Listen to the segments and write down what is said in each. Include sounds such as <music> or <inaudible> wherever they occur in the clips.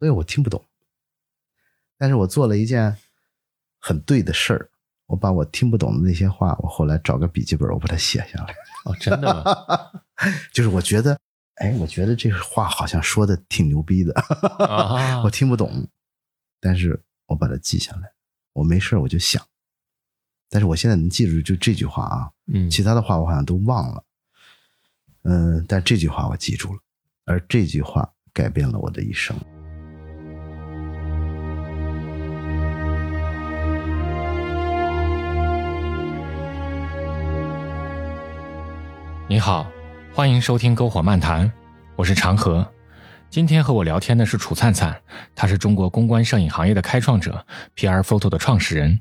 所以我听不懂。但是我做了一件很对的事儿，我把我听不懂的那些话，我后来找个笔记本，我把它写下来。哦，真的吗？<laughs> 就是我觉得，哎，我觉得这话好像说的挺牛逼的，啊 <laughs> 我听不懂，但是我把它记下来，我没事儿我就想。但是我现在能记住就这句话啊，嗯，其他的话我好像都忘了。嗯，但这句话我记住了，而这句话改变了我的一生。你好，欢迎收听篝火漫谈，我是长河。今天和我聊天的是楚灿灿，他是中国公关摄影行业的开创者，PR Photo 的创始人。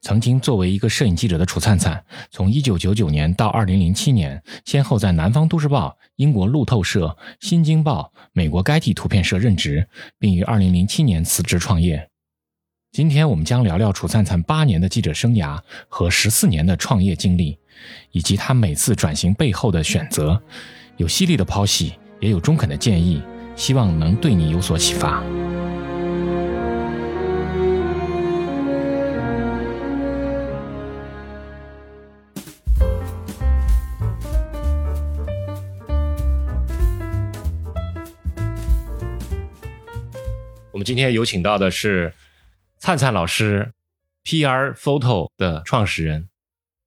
曾经作为一个摄影记者的楚灿灿，从1999年到2007年，先后在南方都市报、英国路透社、新京报、美国该地图片社任职，并于2007年辞职创业。今天我们将聊聊楚灿灿八年的记者生涯和十四年的创业经历，以及他每次转型背后的选择，有犀利的剖析，也有中肯的建议，希望能对你有所启发。我们今天有请到的是灿灿老师，PR Photo 的创始人。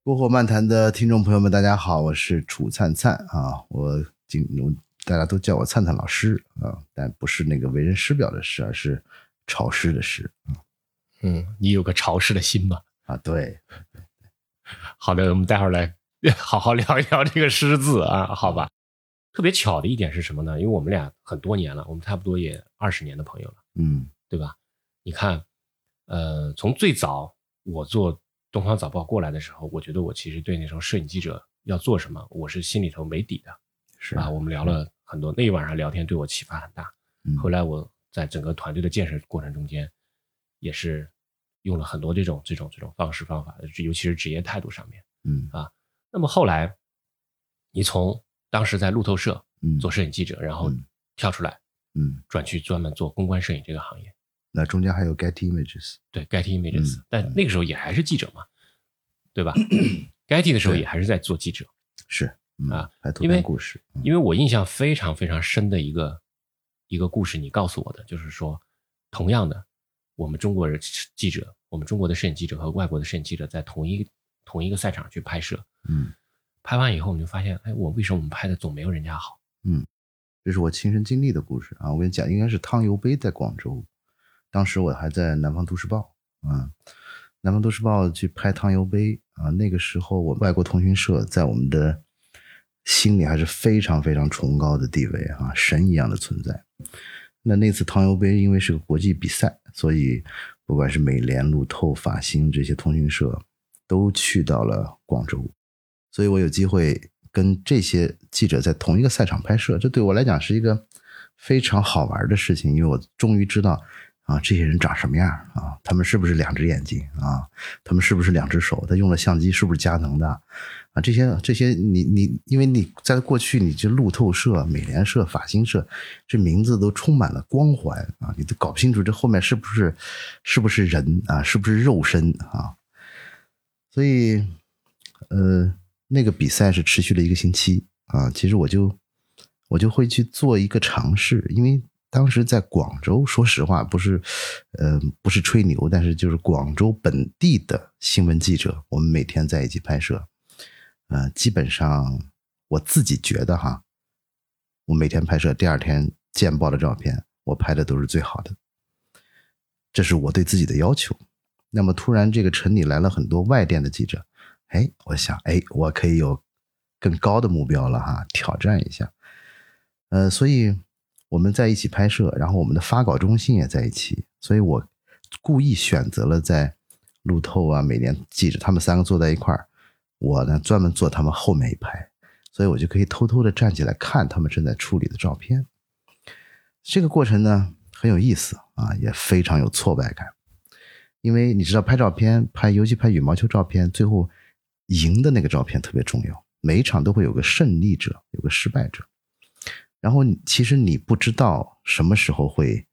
篝火漫谈的听众朋友们，大家好，我是楚灿灿啊，我今大家都叫我灿灿老师啊，但不是那个为人师表的师，而是潮湿的湿嗯，你有个潮湿的心吧？啊。对，好的，我们待会儿来好好聊一聊这个“湿”字啊，好吧？特别巧的一点是什么呢？因为我们俩很多年了，我们差不多也二十年的朋友了，嗯对吧？你看，呃，从最早我做《东方早报》过来的时候，我觉得我其实对那时候摄影记者要做什么，我是心里头没底的，是。啊。我们聊了很多，那一晚上聊天对我启发很大。嗯。后来我在整个团队的建设过程中间，也是用了很多这种这种这种方式方法，尤其是职业态度上面。嗯。啊那么后来，你从当时在路透社嗯。做摄影记者，然后嗯。跳出来嗯，转去专门做公关摄影这个行业，那中间还有 Get Images，对 Getty Images，、嗯。但那个时候也还是记者嘛，对吧？<clears throat> Getty 的时候也还是在做记者，是嗯啊，拍图因为片故事，嗯因为我印象非常非常深的一个一个故事，你告诉我的就是说，同样的，我们中国人记者，我们中国的摄影记者和外国的摄影记者在同一同一个赛场去拍摄，嗯拍完以后我们就发现，哎，我为什么我们拍的总没有人家好？嗯，这是我亲身经历的故事啊。我跟你讲，应该是汤尤杯在广州，当时我还在南方都市报啊，南方都市报去拍汤尤杯啊。那个时候，我外国通讯社在我们的心里还是非常非常崇高的地位啊，神一样的存在。那那次汤尤杯因为是个国际比赛，所以不管是美联、路透、法新这些通讯社都去到了广州，所以我有机会跟这些记者在同一个赛场拍摄，这对我来讲是一个非常好玩的事情，因为我终于知道啊，这些人长什么样啊，他们是不是两只眼睛啊，他们是不是两只手，他用的相机是不是佳能的？啊，这些这些你你，因为你在过去你就路透社、美联社、法新社，这名字都充满了光环啊，你都搞不清楚这后面是不是是不是人啊，是不是肉身啊，所以呃。那个比赛是持续了一个星期啊，其实我就我就会去做一个尝试，因为当时在广州，说实话不是，呃，不是吹牛，但是就是广州本地的新闻记者，我们每天在一起拍摄，呃，基本上我自己觉得哈，我每天拍摄，第二天见报的照片，我拍的都是最好的，这是我对自己的要求。那么突然这个城里来了很多外电的记者。哎，我想，哎，我可以有更高的目标了哈，挑战一下。呃，所以我们在一起拍摄，然后我们的发稿中心也在一起，所以我故意选择了在路透啊、美联记者他们三个坐在一块儿，我呢专门坐他们后面一排，所以我就可以偷偷的站起来看他们正在处理的照片。这个过程呢很有意思啊，也非常有挫败感，因为你知道拍照片，拍尤其拍羽毛球照片，最后。赢的那个照片特别重要，每一场都会有个胜利者，有个失败者。然后其实你不知道什么时候会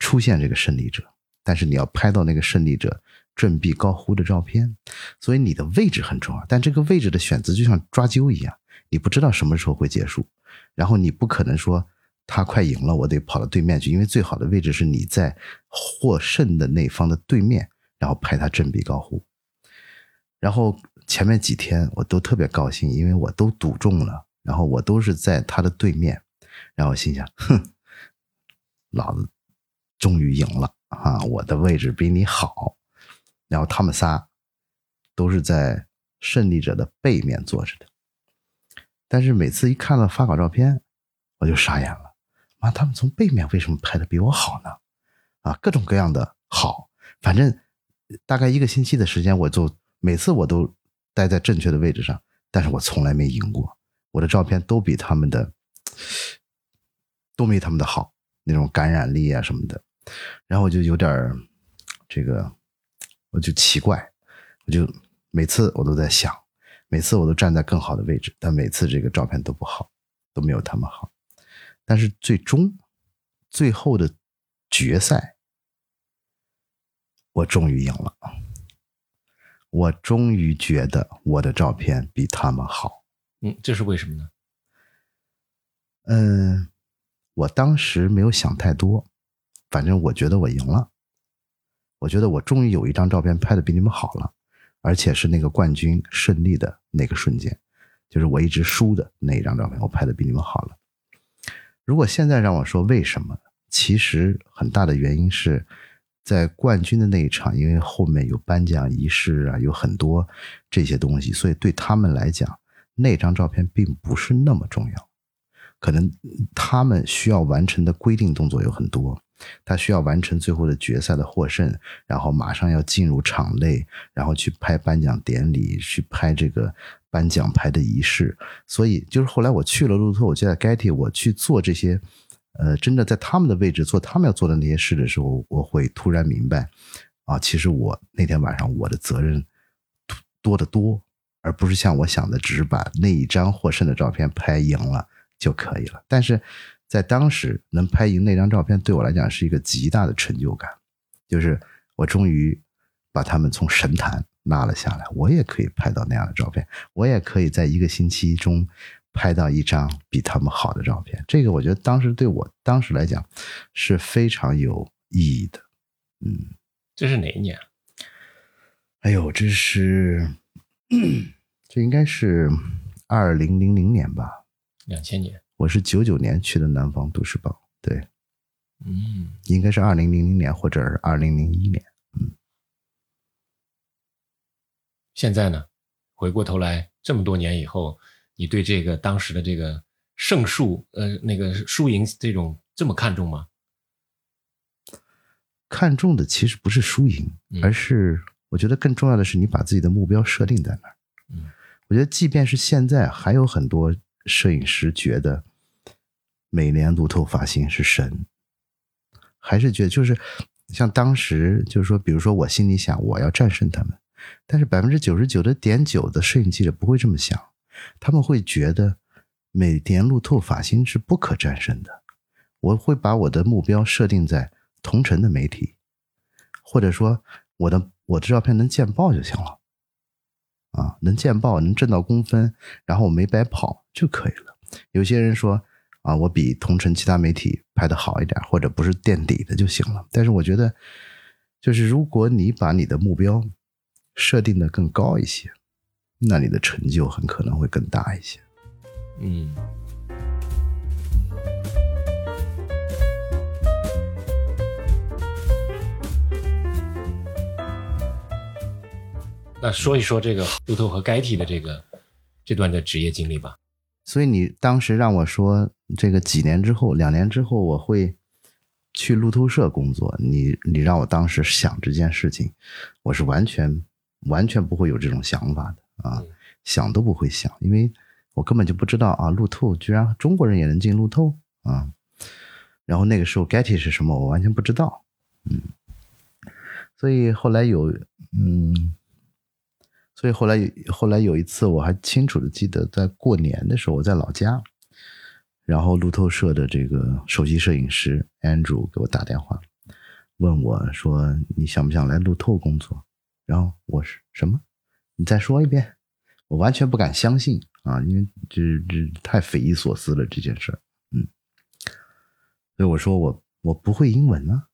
出现这个胜利者，但是你要拍到那个胜利者振臂高呼的照片，所以你的位置很重要。但这个位置的选择就像抓阄一样，你不知道什么时候会结束，然后你不可能说他快赢了，我得跑到对面去，因为最好的位置是你在获胜的那方的对面，然后拍他振臂高呼。然后前面几天我都特别高兴，因为我都赌中了，然后我都是在他的对面，然后我心想，<laughs> 哼，老子终于赢了啊！我的位置比你好。然后他们仨都是在胜利者的背面坐着的，但是每次一看到发稿照片，我就傻眼了。妈，他们从背面为什么拍的比我好呢？啊，各种各样的好，反正大概一个星期的时间，我就。每次我都待在正确的位置上，但是我从来没赢过。我的照片都比他们的都没他们的好，那种感染力啊什么的。然后我就有点这个，我就奇怪，我就每次我都在想，每次我都站在更好的位置，但每次这个照片都不好，都没有他们好。但是最终最后的决赛，我终于赢了。我终于觉得我的照片比他们好，嗯，这是为什么呢？嗯，我当时没有想太多，反正我觉得我赢了。我觉得我终于有一张照片拍的比你们好了，而且是那个冠军胜利的那个瞬间，就是我一直输的那一张照片，我拍的比你们好了。如果现在让我说为什么，其实很大的原因是。在冠军的那一场，因为后面有颁奖仪式啊，有很多这些东西，所以对他们来讲，那张照片并不是那么重要。可能他们需要完成的规定动作有很多，他需要完成最后的决赛的获胜，然后马上要进入场内，然后去拍颁奖典礼，去拍这个颁奖牌的仪式。所以，就是后来我去了路透，我就在 Getty，我去做这些。呃，真的在他们的位置做他们要做的那些事的时候，我会突然明白，啊，其实我那天晚上我的责任多得多，而不是像我想的，只是把那一张获胜的照片拍赢了就可以了。但是在当时能拍赢那张照片，对我来讲是一个极大的成就感，就是我终于把他们从神坛拉了下来，我也可以拍到那样的照片，我也可以在一个星期中。拍到一张比他们好的照片，这个我觉得当时对我当时来讲是非常有意义的。嗯，这是哪一年？哎呦，这是 <clears throat> 这应该是二零零零年吧？两千年。我是九九年去的《南方都市报》，对，嗯，应该是二零零零年或者是二零零一年。嗯，现在呢？回过头来这么多年以后。你对这个当时的这个胜数，呃，那个输赢这种这么看重吗？看重的其实不是输赢，而是我觉得更重要的是你把自己的目标设定在哪儿。嗯，我觉得即便是现在，还有很多摄影师觉得美联路透发型是神，还是觉得就是像当时就是说，比如说我心里想我要战胜他们，但是百分之九十九的点九的摄影记者不会这么想。他们会觉得美联路透法新是不可战胜的。我会把我的目标设定在同城的媒体，或者说我的我的照片能见报就行了，啊，能见报能挣到工分，然后我没白跑就可以了。有些人说啊，我比同城其他媒体拍的好一点，或者不是垫底的就行了。但是我觉得，就是如果你把你的目标设定的更高一些。那你的成就很可能会更大一些。嗯。那说一说这个路透和该体的这个这段的职业经历吧。所以你当时让我说这个几年之后，两年之后我会去路透社工作，你你让我当时想这件事情，我是完全完全不会有这种想法的。啊，想都不会想，因为我根本就不知道啊，路透居然中国人也能进路透啊。然后那个时候，Getty 是什么，我完全不知道。嗯，所以后来有，嗯，所以后来后来有一次，我还清楚的记得，在过年的时候，我在老家，然后路透社的这个首席摄影师 Andrew 给我打电话，问我说：“你想不想来路透工作？”然后我是什么？你再说一遍。我完全不敢相信啊，因为这这太匪夷所思了这件事儿。嗯，所以我说我我不会英文呢。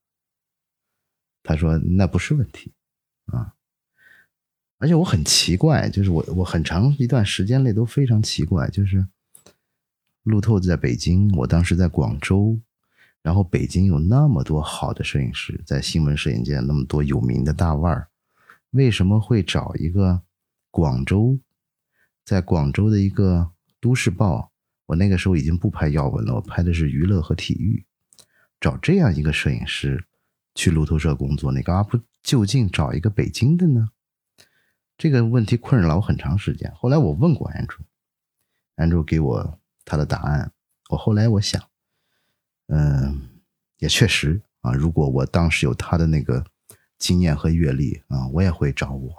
他说那不是问题啊，而且我很奇怪，就是我我很长一段时间内都非常奇怪，就是路透在北京，我当时在广州。然后北京有那么多好的摄影师，在新闻摄影界那么多有名的大腕儿，为什么会找一个广州，在广州的一个都市报？我那个时候已经不拍要闻了，我拍的是娱乐和体育，找这样一个摄影师去路透社工作，你干嘛不就近找一个北京的呢？这个问题困扰了我很长时间。后来我问过安卓，安卓给我他的答案。我后来我想。嗯，也确实啊。如果我当时有他的那个经验和阅历啊，我也会找我。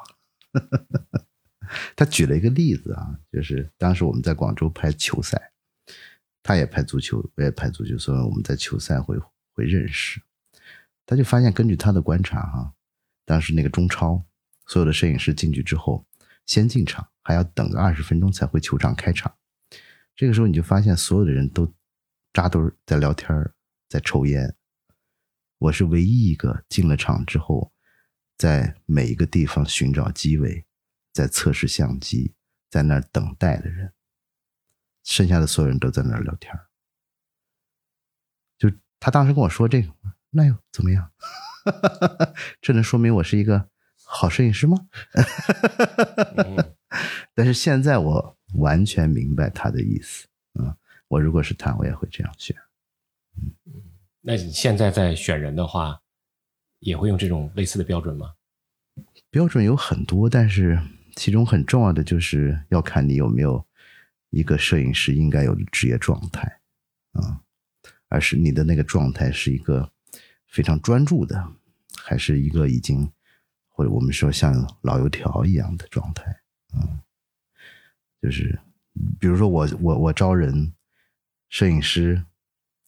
<laughs> 他举了一个例子啊，就是当时我们在广州拍球赛，他也拍足球，我也拍足球，所以我们在球赛会会认识。他就发现，根据他的观察哈，当时那个中超所有的摄影师进去之后，先进场，还要等个二十分钟才会球场开场。这个时候你就发现，所有的人都。扎堆在聊天在抽烟。我是唯一一个进了场之后，在每一个地方寻找机位，在测试相机，在那儿等待的人。剩下的所有人都在那儿聊天就他当时跟我说这个，那又怎么样？<laughs> 这能说明我是一个好摄影师吗？<laughs> 但是现在我完全明白他的意思嗯。我如果是他，我也会这样选。嗯，那你现在在选人的话，也会用这种类似的标准吗？标准有很多，但是其中很重要的就是要看你有没有一个摄影师应该有的职业状态啊，而是你的那个状态是一个非常专注的，还是一个已经或者我们说像老油条一样的状态嗯？就是比如说我我我招人。摄影师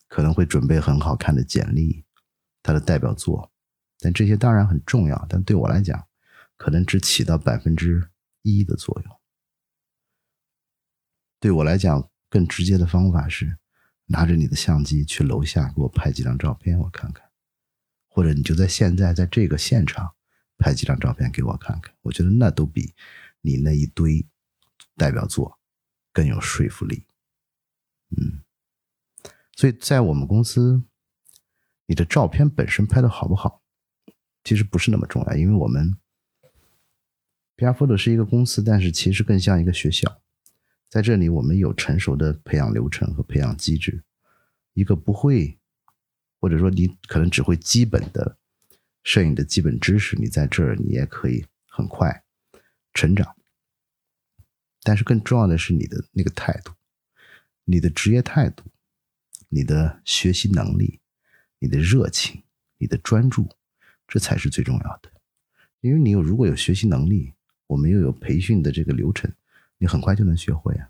可能会准备很好看的简历，他的代表作，但这些当然很重要，但对我来讲，可能只起到百分之一的作用。对我来讲，更直接的方法是拿着你的相机去楼下给我拍几张照片，我看看，或者你就在现在在这个现场拍几张照片给我看看，我觉得那都比你那一堆代表作更有说服力。嗯。所以在我们公司，你的照片本身拍的好不好，其实不是那么重要，因为我们 PR Photo 是一个公司，但是其实更像一个学校。在这里，我们有成熟的培养流程和培养机制。一个不会，或者说你可能只会基本的摄影的基本知识，你在这儿你也可以很快成长。但是更重要的是你的那个态度，你的职业态度。你的学习能力、你的热情、你的专注，这才是最重要的。因为你有如果有学习能力，我们又有培训的这个流程，你很快就能学会啊。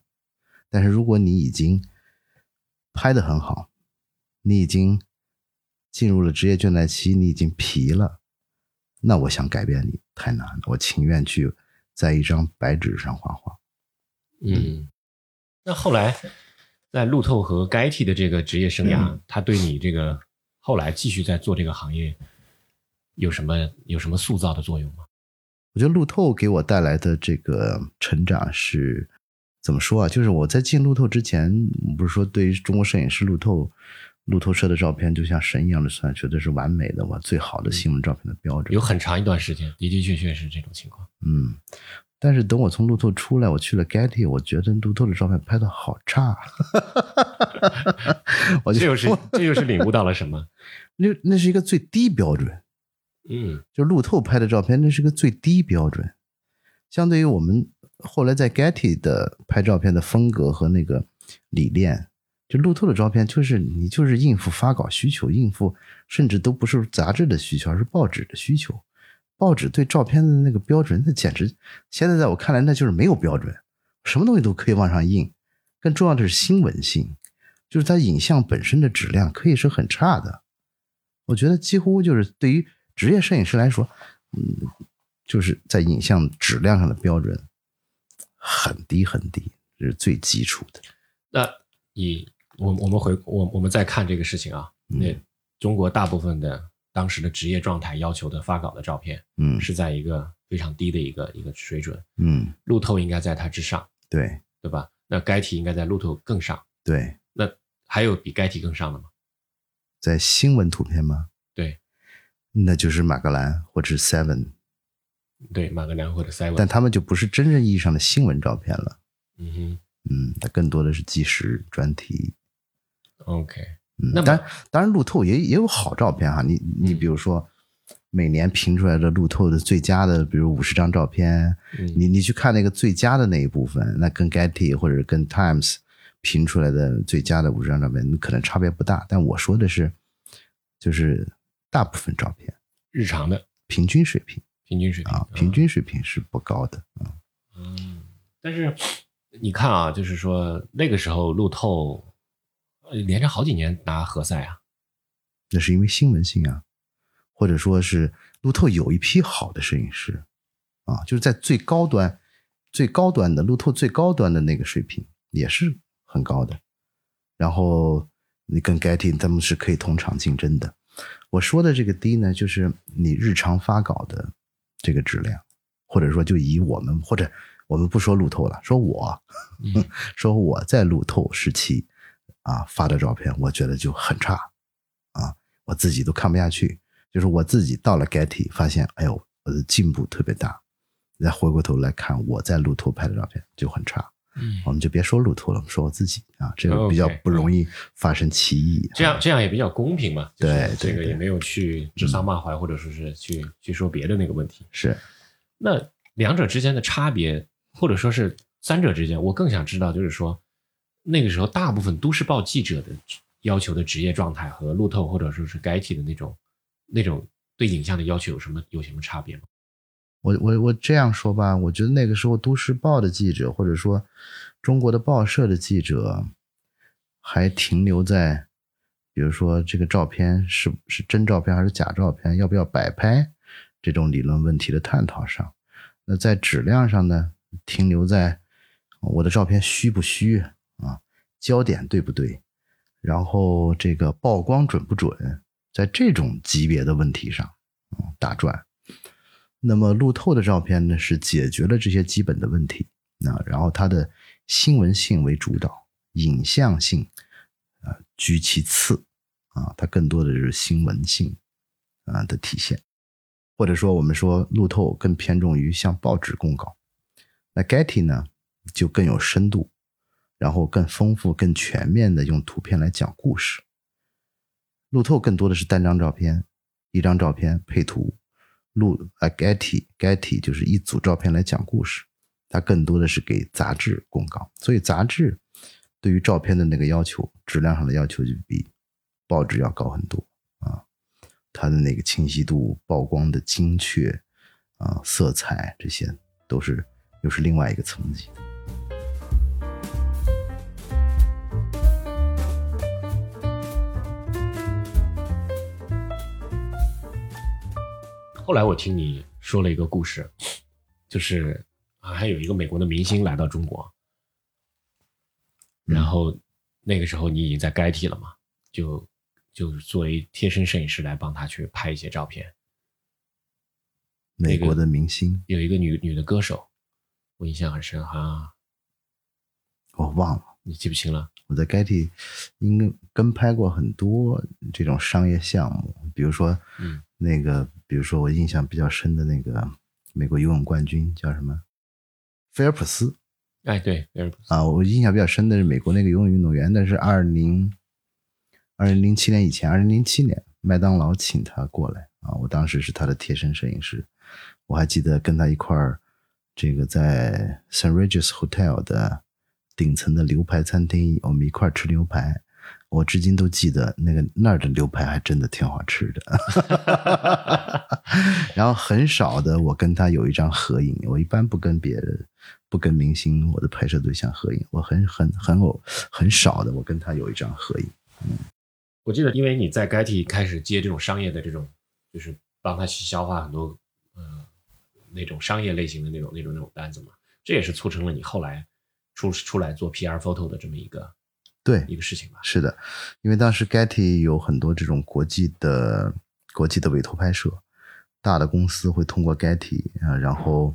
但是如果你已经拍的很好，你已经进入了职业倦怠期，你已经疲了，那我想改变你太难了。我情愿去在一张白纸上画画。嗯，那后来。在路透和 Getty 的这个职业生涯，他对你这个后来继续在做这个行业有什么有什么塑造的作用吗？我觉得路透给我带来的这个成长是怎么说啊？就是我在进路透之前，不是说对于中国摄影师路透路透社的照片就像神一样的算，绝对是完美的哇，最好的新闻照片的标准。有很长一段时间，的的确确是这种情况。嗯。但是等我从路透出来，我去了 Getty，我觉得路透的照片拍的好差。<laughs> 我这又是这又是领悟到了什么？<laughs> 那那是一个最低标准。嗯，就路透拍的照片，那是个最低标准。相对于我们后来在 Getty 的拍照片的风格和那个理念，就路透的照片就是你就是应付发稿需求，应付甚至都不是杂志的需求，而是报纸的需求。报纸对照片的那个标准，那简直现在在我看来，那就是没有标准，什么东西都可以往上印。更重要的是新闻性，就是它影像本身的质量可以是很差的，我觉得几乎就是对于职业摄影师来说，嗯，就是在影像质量上的标准很低很低，这是最基础的。那以我我们回我我们再看这个事情啊，那中国大部分的当时的职业状态要求的发稿的照片，嗯是在一个非常低的一个一个水准，嗯，路透应该在它之上，对对吧？那该体应该在路透更上，对，那还有比该体更上的吗？在新闻图片吗？对那就是马格兰或者是 Seven，对，马格兰或者 Seven，，但他们就不是真正意义上的新闻照片了。嗯哼嗯，它更多的是纪实专题。，OK，嗯，当然，当然，路透也也有好照片哈。你你嗯比如说，每年评出来的路透的最佳的，比如五十张照片，嗯你你去看那个最佳的那一部分，那跟 Getty 或者跟 Times 评出来的最佳的五十张照片，可能差别不大。但我说的是，就是大部分照片日常的平均水平平均水平啊，平均水平是不高的。嗯嗯，但是你看啊，就是说那个时候路透呃连着好几年拿何赛啊，那是因为新闻性啊，或者说是路透有一批好的摄影师啊，就是在最高端、最高端的路透最高端的那个水平也是很高的。然后你跟 Getty 他们是可以同场竞争的。我说的这个低呢，就是你日常发稿的这个质量，或者说就以我们或者我们不说路透了，说我嗯 <laughs> 说我在路透时期啊发的照片，我觉得就很差啊，我自己都看不下去。就是我自己到了 Getty，发现哎呦，我的进步特别大。再回过头来看我在路途拍的照片就很差，嗯我们就别说路途了，我们说我自己啊，这个比较不容易发生歧义。这样这样也比较公平嘛，就是对对对这个也没有去指桑骂槐，或者说是去去说别的那个问题。是那两者之间的差别，或者说是三者之间，我更想知道，就是说那个时候大部分都市报记者的要求的职业状态和路透或者说是该体的那种那种对影像的要求有什么有什么差别吗？我我我这样说吧，我觉得那个时候《都市报》的记者，或者说中国的报社的记者，还停留在，比如说这个照片是是真照片还是假照片，要不要摆拍这种理论问题的探讨上。那在质量上呢，停留在我的照片虚不虚，焦点对不对，然后这个曝光准不准，在这种级别的问题上，嗯，打转。那么路透的照片呢，是解决了这些基本的问题，那然后它的新闻性为主导，影像性啊、居其次啊，它更多的是新闻性啊的体现，或者说我们说路透更偏重于向报纸公告，那 Getty 呢就更有深度，然后更丰富、更全面的用图片来讲故事。路透更多的是单张照片，一张照片配图。录啊，Getty Getty 就是一组照片来讲故事，它更多的是给杂志供稿，所以杂志对于照片的那个要求，质量上的要求就比报纸要高很多啊。它的那个清晰度、曝光的精确啊、色彩这些都是又是另外一个层级。后来我听你说了一个故事，就是啊，还有一个美国的明星来到中国，然后那个时候你已经在该体了嘛，就就作为贴身摄影师来帮他去拍一些照片。美国的明星？有一个女女的歌手，我印象很深哈，我忘了，你记不清了？我在 Getty 应该跟拍过很多这种商业项目，比如说嗯那个，比如说我印象比较深的那个美国游泳冠军叫什么？菲尔普斯哎，对，菲尔普斯啊，我印象比较深的是美国那个游泳运动员，但是二零二零零七年以前，二零零七年麦当劳请他过来啊，我当时是他的贴身摄影师，我还记得跟他一块儿，这个在 San Regis Hotel 的顶层的牛排餐厅，我们一块儿吃牛排。我至今都记得那个那儿的牛排还真的挺好吃的，<laughs> 然后很少的我跟他有一张合影，我一般不跟别人、不跟明星我的拍摄对象合影，我很很很偶很少的我跟他有一张合影。嗯。我记得，因为你在 Getty 开始接这种商业的这种，就是帮他去消化很多，呃，那种商业类型的那种那种那种单子嘛，这也是促成了你后来出出来做 PR photo 的这么一个对一个事情吧。是的，因为当时 Getty 有很多这种国际的国际的委托拍摄，大的公司会通过 Getty 啊，然后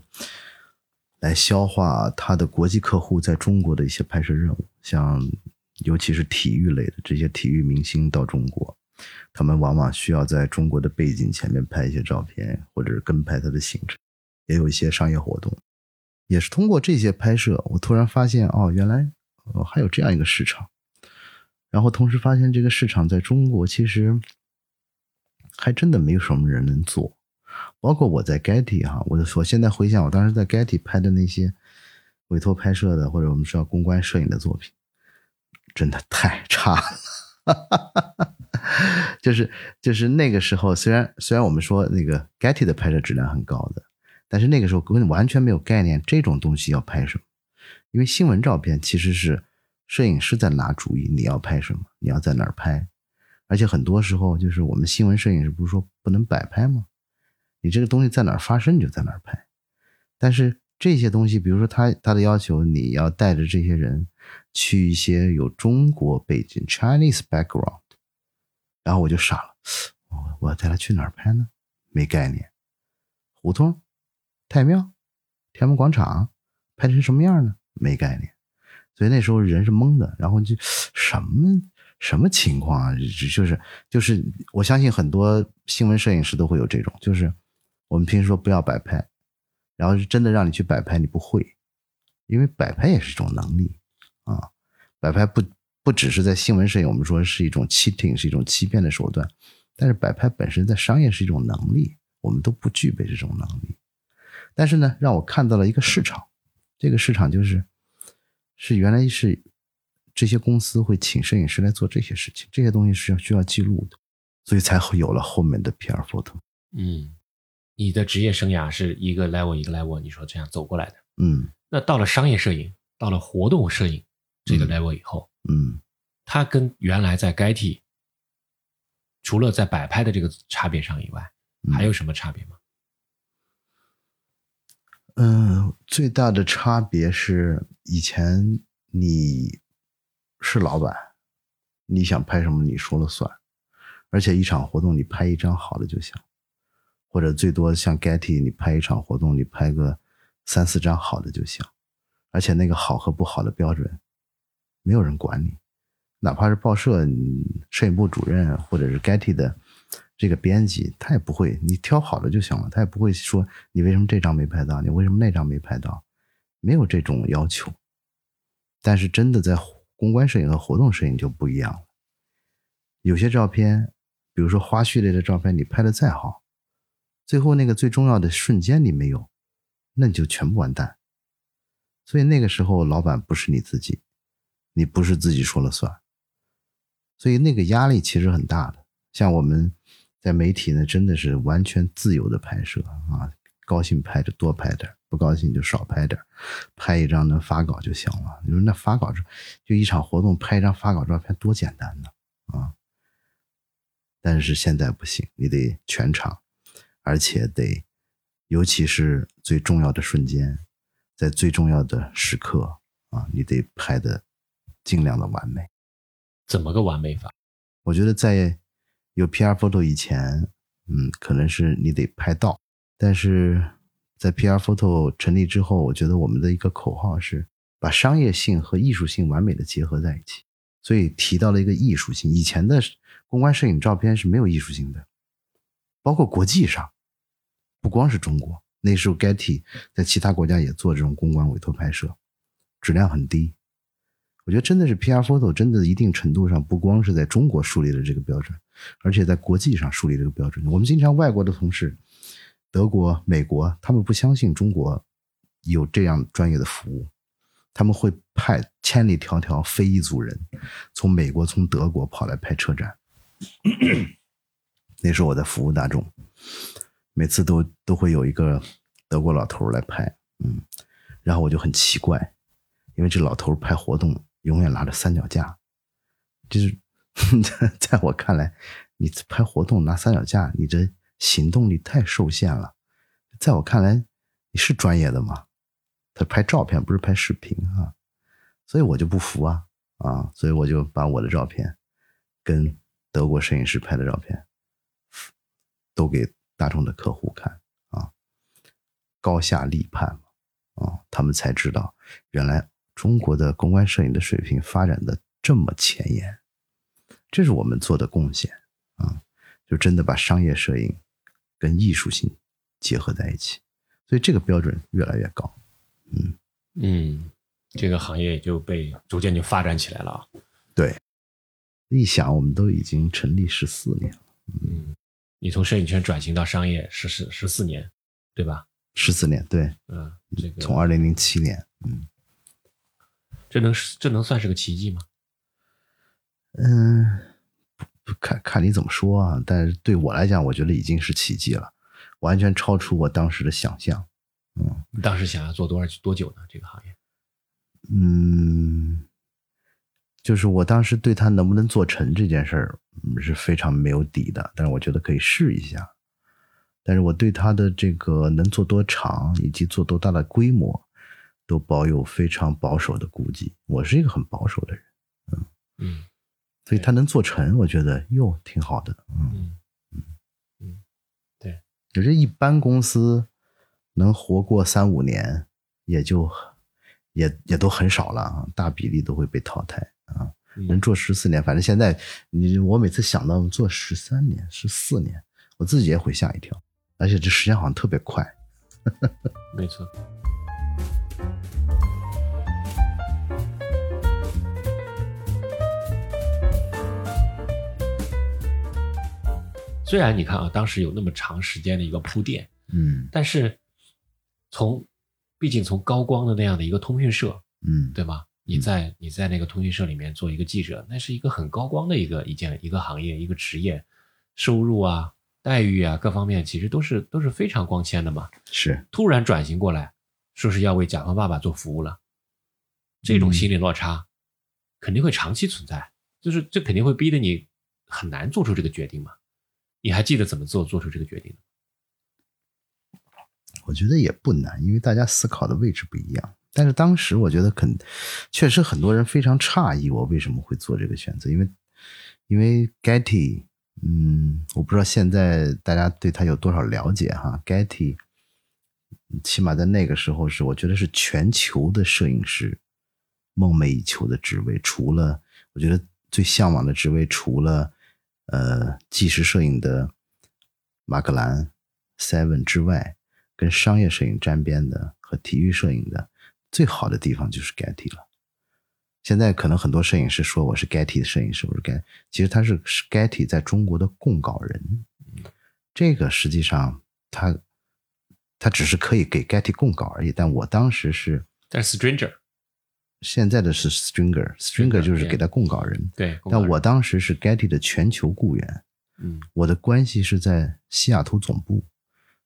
来消化他的国际客户在中国的一些拍摄任务，像尤其是体育类的这些体育明星到中国，他们往往需要在中国的背景前面拍一些照片，或者是跟拍他的行程，也有一些商业活动。也是通过这些拍摄，我突然发现哦，原来哦还有这样一个市场。然后同时发现这个市场在中国其实还真的没有什么人能做，包括我在 Getty 哈，我我现在回想我当时在 Getty 拍的那些委托拍摄的或者我们说公关摄影的作品，真的太差了。<laughs> 就是就是那个时候，虽然虽然我们说那个 Getty 的拍摄质量很高的，但是那个时候根本完全没有概念这种东西要拍什么，因为新闻照片其实是摄影师在拿主意，你要拍什么，你要在哪儿拍，而且很多时候就是我们新闻摄影师不是说不能摆拍吗？你这个东西在哪儿发生你就在哪儿拍，但是这些东西，比如说他他的要求你要带着这些人去一些有中国背景 Chinese background。然后我就傻了，我我要带他去哪儿拍呢？没概念。胡同、太庙、天安门广场，拍成什么样呢？没概念。所以那时候人是懵的，然后就什么什么情况啊？就是就是，我相信很多新闻摄影师都会有这种，就是我们平时说不要摆拍，然后是真的让你去摆拍，你不会，因为摆拍也是一种能力啊，摆拍不。不只是在新闻摄影，我们说是一种 cheating，是一种欺骗的手段。但是摆拍本身在商业是一种能力，我们都不具备这种能力。但是呢，让我看到了一个市场，这个市场就是是原来是这些公司会请摄影师来做这些事情，这些东西是要需要记录的，所以才会有了后面的 PR photo。嗯，你的职业生涯是一个 level 一个 level，你说这样走过来的。嗯，那到了商业摄影，到了活动摄影这个 level 以后。嗯，它跟原来在 Getty 除了在摆拍的这个差别上以外，还有什么差别吗？嗯，最大的差别是以前你是老板，你想拍什么你说了算，而且一场活动你拍一张好的就行，或者最多像 Getty 你拍一场活动你拍个三四张好的就行，而且那个好和不好的标准。没有人管你，哪怕是报社摄影部主任或者是 Getty 的这个编辑，他也不会，你挑好的就行了，他也不会说你为什么这张没拍到，你为什么那张没拍到，没有这种要求。但是真的在公关摄影和活动摄影就不一样了，有些照片，比如说花絮类的照片，你拍的再好，最后那个最重要的瞬间你没有，那你就全部完蛋。所以那个时候，老板不是你自己。你不是自己说了算，所以那个压力其实很大的。像我们在媒体呢，真的是完全自由的拍摄啊，高兴拍就多拍点，不高兴就少拍点，拍一张能发稿就行了。你说那发稿就一场活动拍一张发稿照片多简单呢啊！但是现在不行，你得全场，而且得，尤其是最重要的瞬间，在最重要的时刻啊，你得拍的。尽量的完美，怎么个完美法？我觉得在有 PR photo 以前，嗯，可能是你得拍到；但是在 PR photo 成立之后，我觉得我们的一个口号是把商业性和艺术性完美的结合在一起，所以提到了一个艺术性。以前的公关摄影照片是没有艺术性的，包括国际上，不光是中国，那时候 Getty 在其他国家也做这种公关委托拍摄，质量很低。我觉得真的是 PR photo，真的一定程度上不光是在中国树立了这个标准，而且在国际上树立这个标准。我们经常外国的同事，德国、美国，他们不相信中国有这样专业的服务，他们会派千里迢迢飞一组人，从美国、从德国跑来拍车展。<clears throat> 那时候我在服务大众，每次都都会有一个德国老头来拍，嗯，然后我就很奇怪，因为这老头拍活动。永远拿着三脚架，就是 <laughs> 在我看来，你拍活动拿三脚架，你这行动力太受限了。在我看来，你是专业的吗？他拍照片不是拍视频啊，所以我就不服啊啊！所以我就把我的照片跟德国摄影师拍的照片都给大众的客户看啊，高下立判啊，他们才知道原来中国的公关摄影的水平发展的这么前沿，这是我们做的贡献啊，就真的把商业摄影跟艺术性结合在一起，所以这个标准越来越高。嗯嗯，这个行业也就被逐渐就发展起来了啊。对，一想我们都已经成立十四年了。嗯，你从摄影圈转型到商业十四十四年，对吧？十四年，对。嗯，这个从二零零七年，嗯，这能这能算是个奇迹吗？嗯，不看看你怎么说啊。但是对我来讲，我觉得已经是奇迹了，完全超出我当时的想象。嗯，你当时想要做多少多久呢？这个行业？嗯，就是我当时对他能不能做成这件事儿是非常没有底的，但是我觉得可以试一下。但是我对他的这个能做多长以及做多大的规模，都保有非常保守的估计。我是一个很保守的人，嗯嗯，所以他能做成，我觉得哟挺好的。嗯嗯嗯，对，有些一般公司。能活过三五年，也就也也都很少了啊，大比例都会被淘汰啊。能做十四年，反正现在你我每次想到做十三年、十四年，我自己也会吓一跳，而且这时间好像特别快。<laughs> 没错。虽然你看啊，当时有那么长时间的一个铺垫，嗯，但是。从，毕竟从高光的那样的一个通讯社，嗯，对吗？你在你在那个通讯社里面做一个记者，那是一个很高光的一个一件一个行业一个职业，收入啊待遇啊各方面其实都是都是非常光鲜的嘛。是，突然转型过来，说是要为甲方爸爸做服务了，这种心理落差肯定会长期存在，就是这肯定会逼得你很难做出这个决定嘛。你还记得怎么做做出这个决定我觉得也不难，因为大家思考的位置不一样。但是当时我觉得，肯确实很多人非常诧异我为什么会做这个选择，因为因为 Getty，嗯，我不知道现在大家对他有多少了解哈。Getty，起码在那个时候是我觉得是全球的摄影师梦寐以求的职位，除了我觉得最向往的职位，除了呃纪实摄影的马格兰 Seven 之外。跟商业摄影沾边的和体育摄影的最好的地方就是 Getty 了。现在可能很多摄影师说我是 Getty 的摄影师，我是 Getty，其实他是 Getty 在中国的供稿人。这个实际上他他只是可以给 Getty 供稿而已。但我当时是但 Stranger 现在的是 Stringer，Stringer 就是给他供稿人。对，但我当时是 Getty 的全球雇员。嗯，我的关系是在西雅图总部。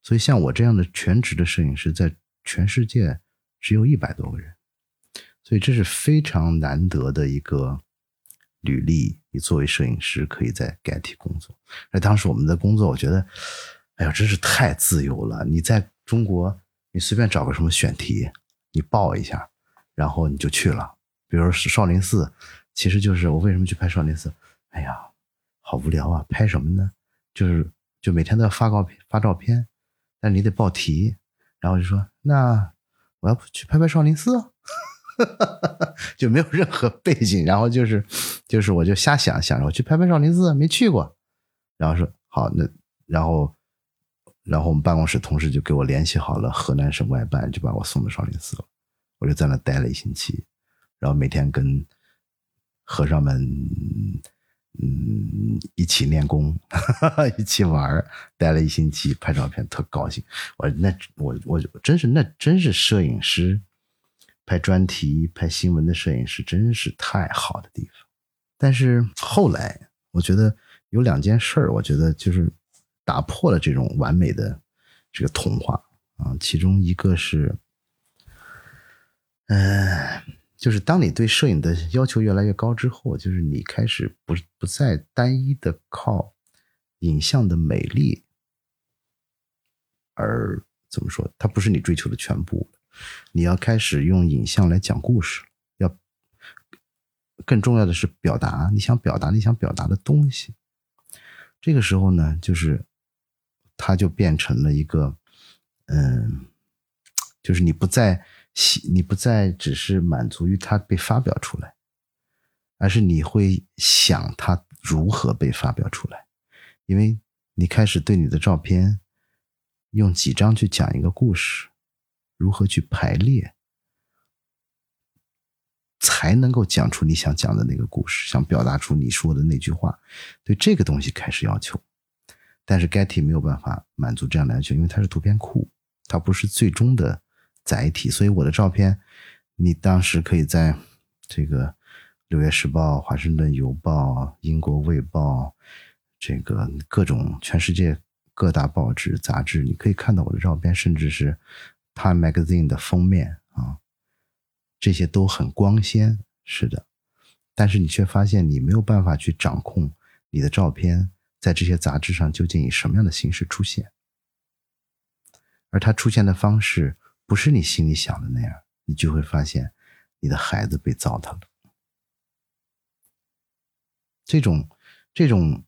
所以，像我这样的全职的摄影师，在全世界只有一百多个人，所以这是非常难得的一个履历。你作为摄影师，可以在 Getty 工作。而当时我们的工作，我觉得，哎呀，真是太自由了。你在中国，你随便找个什么选题，你报一下，然后你就去了。比如少林寺，其实就是我为什么去拍少林寺？哎呀，好无聊啊！拍什么呢？就是就每天都要发照片，发照片。但你得报题，然后就说那我要不去拍拍少林寺，<laughs> 就没有任何背景，然后就是就是我就瞎想想着我去拍拍少林寺，没去过，然后说好那然后然后我们办公室同事就给我联系好了河南省外办，就把我送到少林寺了，我就在那待了一星期，然后每天跟和尚们。嗯，一起练功，<laughs> 一起玩儿待了一星期，拍照片特高兴。我那我我真是那真是摄影师，拍专题、拍新闻的摄影师真是太好的地方。但是后来，我觉得有两件事儿，我觉得就是打破了这种完美的这个童话啊。其中一个是，嗯，就是当你对摄影的要求越来越高之后，就是你开始不不再单一的靠影像的美丽，而怎么说，它不是你追求的全部。你要开始用影像来讲故事，要更重要的是表达你想表达你想表达的东西。这个时候呢，就是它就变成了一个，嗯，就是你不再。你不再只是满足于它被发表出来，而是你会想它如何被发表出来，因为你开始对你的照片用几张去讲一个故事，如何去排列，才能够讲出你想讲的那个故事，想表达出你说的那句话，对这个东西开始要求。但是 Getty 没有办法满足这样的要求，因为它是图片库，它不是最终的。载体，所以我的照片，你当时可以在这个《纽约时报》《华盛顿邮报》《英国卫报》这个各种全世界各大报纸杂志，你可以看到我的照片，甚至是《Time Magazine》的封面啊，这些都很光鲜，是的。但是你却发现你没有办法去掌控你的照片在这些杂志上究竟以什么样的形式出现，而它出现的方式。不是你心里想的那样，你就会发现你的孩子被糟蹋了。这种、这种、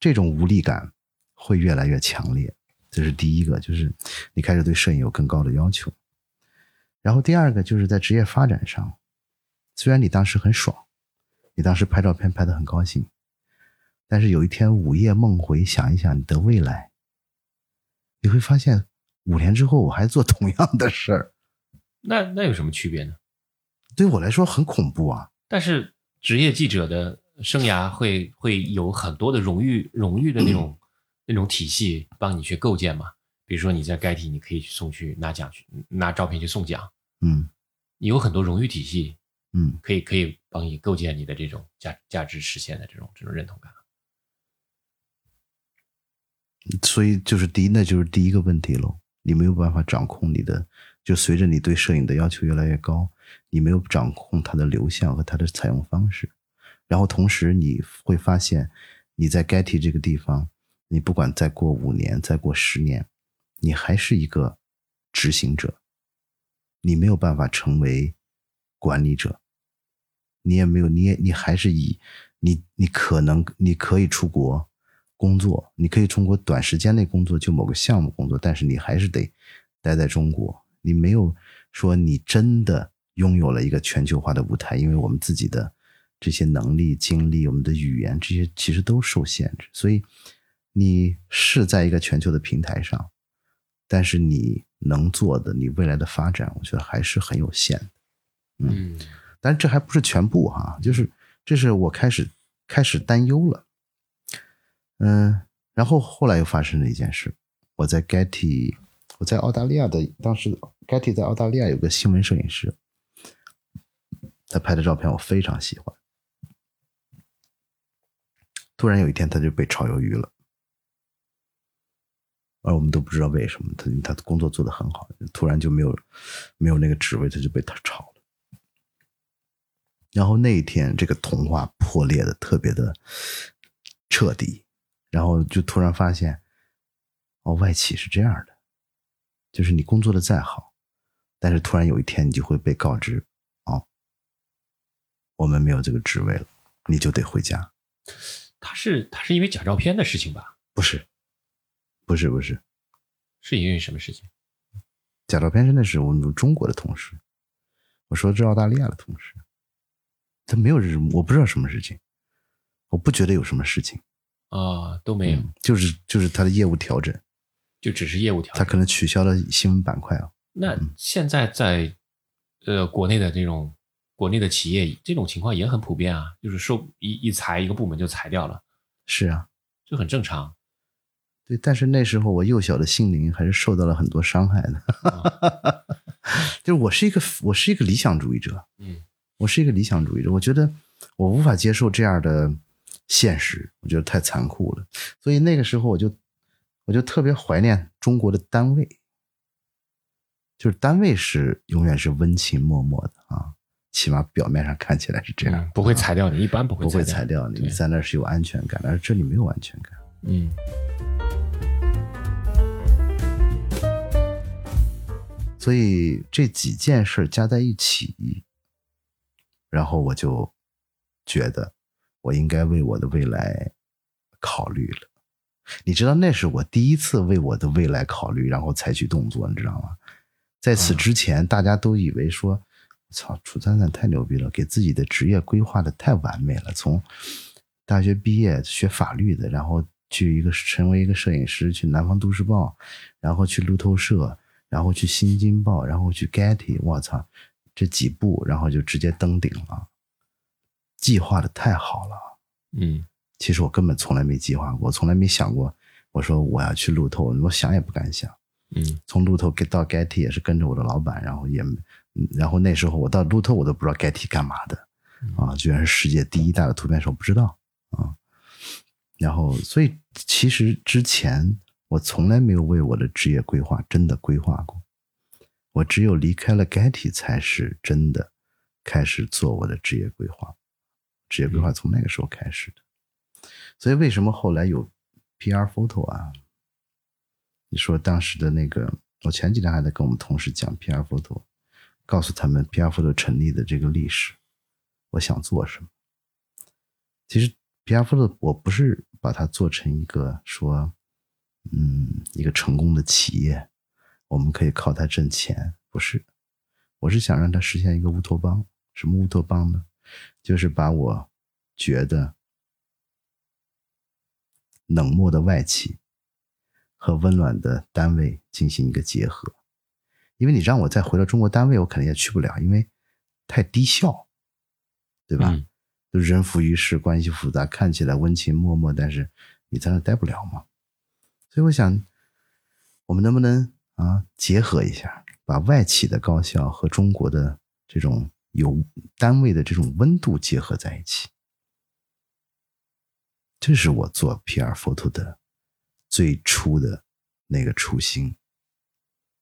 这种无力感会越来越强烈。这是第一个，就是你开始对摄影有更高的要求。然后第二个就是在职业发展上，虽然你当时很爽，你当时拍照片拍的很高兴，但是有一天午夜梦回想一想你的未来，你会发现。五年之后，我还做同样的事儿，<laughs> 那那有什么区别呢？对我来说很恐怖啊！但是职业记者的生涯会会有很多的荣誉荣誉的那种那种体系帮你去构建嘛？比如说你在该体，你可以去送去拿奖去拿照片去送奖，嗯，你有很多荣誉体系，嗯，可以可以帮你构建你的这种价价值实现的这种这种认同感。所以就是第一，那就是第一个问题喽。你没有办法掌控你的，就随着你对摄影的要求越来越高，你没有掌控它的流向和它的采用方式，然后同时你会发现，你在 Getty 这个地方，你不管再过五年，再过十年，你还是一个执行者，你没有办法成为管理者，你也没有，你也你还是以你你可能你可以出国。工作，你可以通过短时间内工作就某个项目工作，但是你还是得待在中国。你没有说你真的拥有了一个全球化的舞台，因为我们自己的这些能力、经历、我们的语言这些其实都受限制。所以你是在一个全球的平台上，但是你能做的，你未来的发展，我觉得还是很有限的。嗯，但是这还不是全部哈，就是这是我开始开始担忧了。嗯，然后后来又发生了一件事，我在 Getty，我在澳大利亚的，当时 Getty 在澳大利亚有个新闻摄影师，他拍的照片我非常喜欢，突然有一天他就被炒鱿鱼了，而我们都不知道为什么，他他的工作做得很好，突然就没有没有那个职位，他就被他炒了，然后那一天这个童话破裂的特别的彻底。然后就突然发现，哦，外企是这样的，就是你工作的再好，但是突然有一天你就会被告知，哦，我们没有这个职位了，你就得回家。他是他是因为假照片的事情吧？不是，不是，不是，是因为什么事情？假照片真的是我们中国的同事，我说是澳大利亚的同事，他没有日，我不知道什么事情，我不觉得有什么事情。啊，都没有，就是就是他的业务调整，就只是业务调整，他可能取消了新闻板块啊。那现在在呃国内的这种国内的企业，这种情况也很普遍啊，就是说一一裁一个部门就裁掉了，是啊，这很正常。对，但是那时候我幼小的心灵还是受到了很多伤害的，<laughs> 就是我是一个我是一个理想主义者，嗯，我是一个理想主义者，我觉得我无法接受这样的。现实，我觉得太残酷了，所以那个时候我就，我就特别怀念中国的单位，就是单位是永远是温情脉脉的啊，起码表面上看起来是这样，嗯不会裁掉你，一般不会不会裁裁掉你，你在那儿是有安全感的，而这里没有安全感。嗯。所以这几件事加在一起，然后我就觉得我应该为我的未来考虑了。你知道，那是我第一次为我的未来考虑，然后采取动作，你知道吗？在此之前，大家都以为说，操，楚灿灿太牛逼了，给自己的职业规划的太完美了。从大学毕业学法律的，然后去一个成为一个摄影师，去南方都市报，然后去路透社，然后去新京报，然后去 Getty，我操，这几步，然后就直接登顶了，计划的太好了。嗯。其实我根本从来没计划过，我从来没想过，我说我要去路透，我想也不敢想。嗯。从路透到 Getty 也是跟着我的老板，然后也，嗯然后那时候我到路透我都不知道 Getty 干嘛的，啊，居然是世界第一大的图片手，不知道。啊。然后，所以其实之前我从来没有为我的职业规划真的规划过，我只有离开了 Getty 才是真的开始做我的职业规划，职业规划从那个时候开始的。所以为什么后来有 PR photo 啊？你说当时的那个，我前几天还在跟我们同事讲 PR photo，告诉他们 PR photo 成立的这个历史，我想做什么。其实 PR photo 我不是把它做成一个说，嗯，一个成功的企业，我们可以靠它挣钱，不是。我是想让它实现一个乌托邦。什么乌托邦呢？就是把我觉得冷漠的外企和温暖的单位进行一个结合。因为你让我再回到中国单位，我肯定也去不了，因为太低效，对吧？嗯就人浮于事，关系复杂，看起来温情脉脉，但是你在那待不了嘛。所以我想，我们能不能啊结合一下，把外企的高效和中国的这种有单位的这种温度结合在一起？这是我做 PR photo 的最初的那个初心。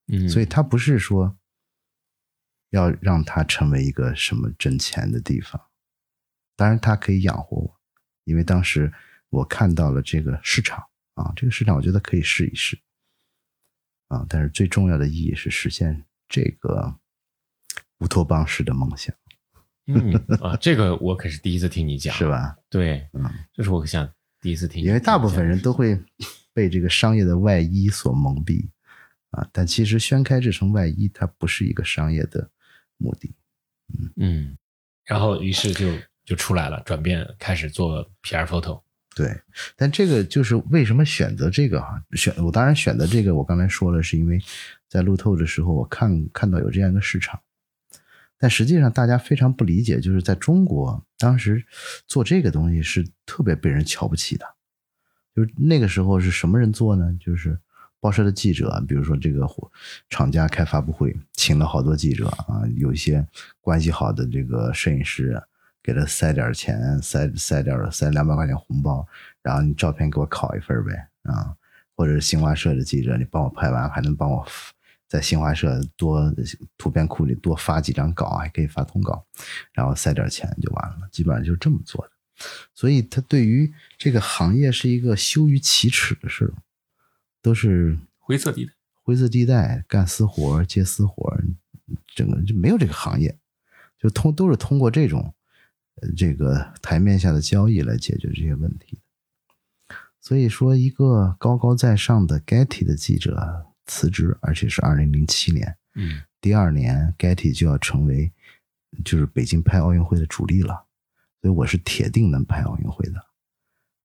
嗯，所以它不是说要让它成为一个什么挣钱的地方，当然它可以养活我，因为当时我看到了这个市场啊，这个市场我觉得可以试一试啊，但是最重要的意义是实现这个乌托邦式的梦想，嗯啊，这个我可是第一次听你讲，<laughs> 是？吧？对，嗯，这是我想第一次听你讲，因为大部分人都会被这个商业的外衣所蒙蔽啊，但其实掀开这层外衣，它不是一个商业的目的。嗯，然后于是就就出来了，转变开始做 PR photo，对，但这个就是为什么选择这个哈、选我当然选择这个，我刚才说了，是因为在路透的时候，我看看到有这样一个市场，但实际上大家非常不理解，就是在中国当时做这个东西是特别被人瞧不起的，就是那个时候是什么人做呢？就是报社的记者，比如说这个厂家开发布会，请了好多记者啊，有一些关系好的这个摄影师，给他塞点钱，塞塞点塞两百块钱红包，然后你照片给我拷一份呗啊，或者新华社的记者，你帮我拍完还能帮我在新华社多图片库里多发几张稿，还可以发通稿，然后塞点钱就完了，基本上就是这么做的。所以他对于这个行业是一个羞于启齿的事，都是灰色地带，灰色地带，干私活儿接私活儿，整个就没有这个行业，就通都是通过这种呃这个台面下的交易来解决这些问题所以说，一个高高在上的 Getty 的记者辞职，而且是二零零七年，嗯第二年 Getty 就要成为就是北京拍奥运会的主力了，所以我是铁定能拍奥运会的。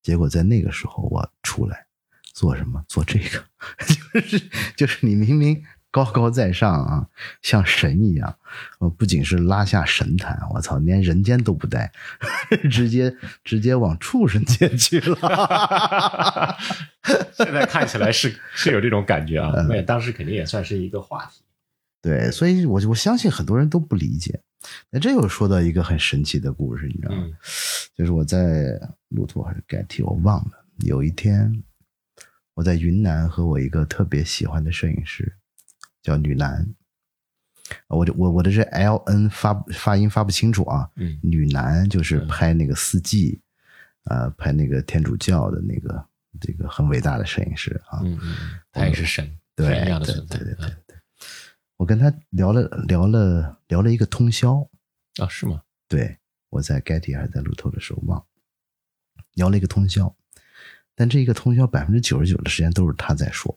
结果在那个时候我出来做什么？做这个，<laughs> 就是就是你明明高高在上啊，像神一样，我，不仅是拉下神坛，我操，连人间都不带，<laughs> 直接直接往畜生界去了。<laughs> 现在看起来是是有这种感觉嗯啊，那当时肯定也算是一个话题，对，所以我我相信很多人都不理解。那这又说到一个很神奇的故事，你知道吗？嗯就是我在路途还是该提我忘了。有一天，我在云南和我一个特别喜欢的摄影师叫女男，我这我我的这 L N 发发音发不清楚啊，嗯。女男就是嗯。拍那个四季，呃，拍那个天主教的那个这个很伟大的摄影师啊，嗯嗯，嗯。他也是神，对样的对存在。对对对嗯对，我跟他聊了聊了聊了一个通宵，啊，是吗？对我在 Getty 还是在路透的时候忘。了，聊了一个通宵，但这一个通宵百分之九十九的时间都是他在说，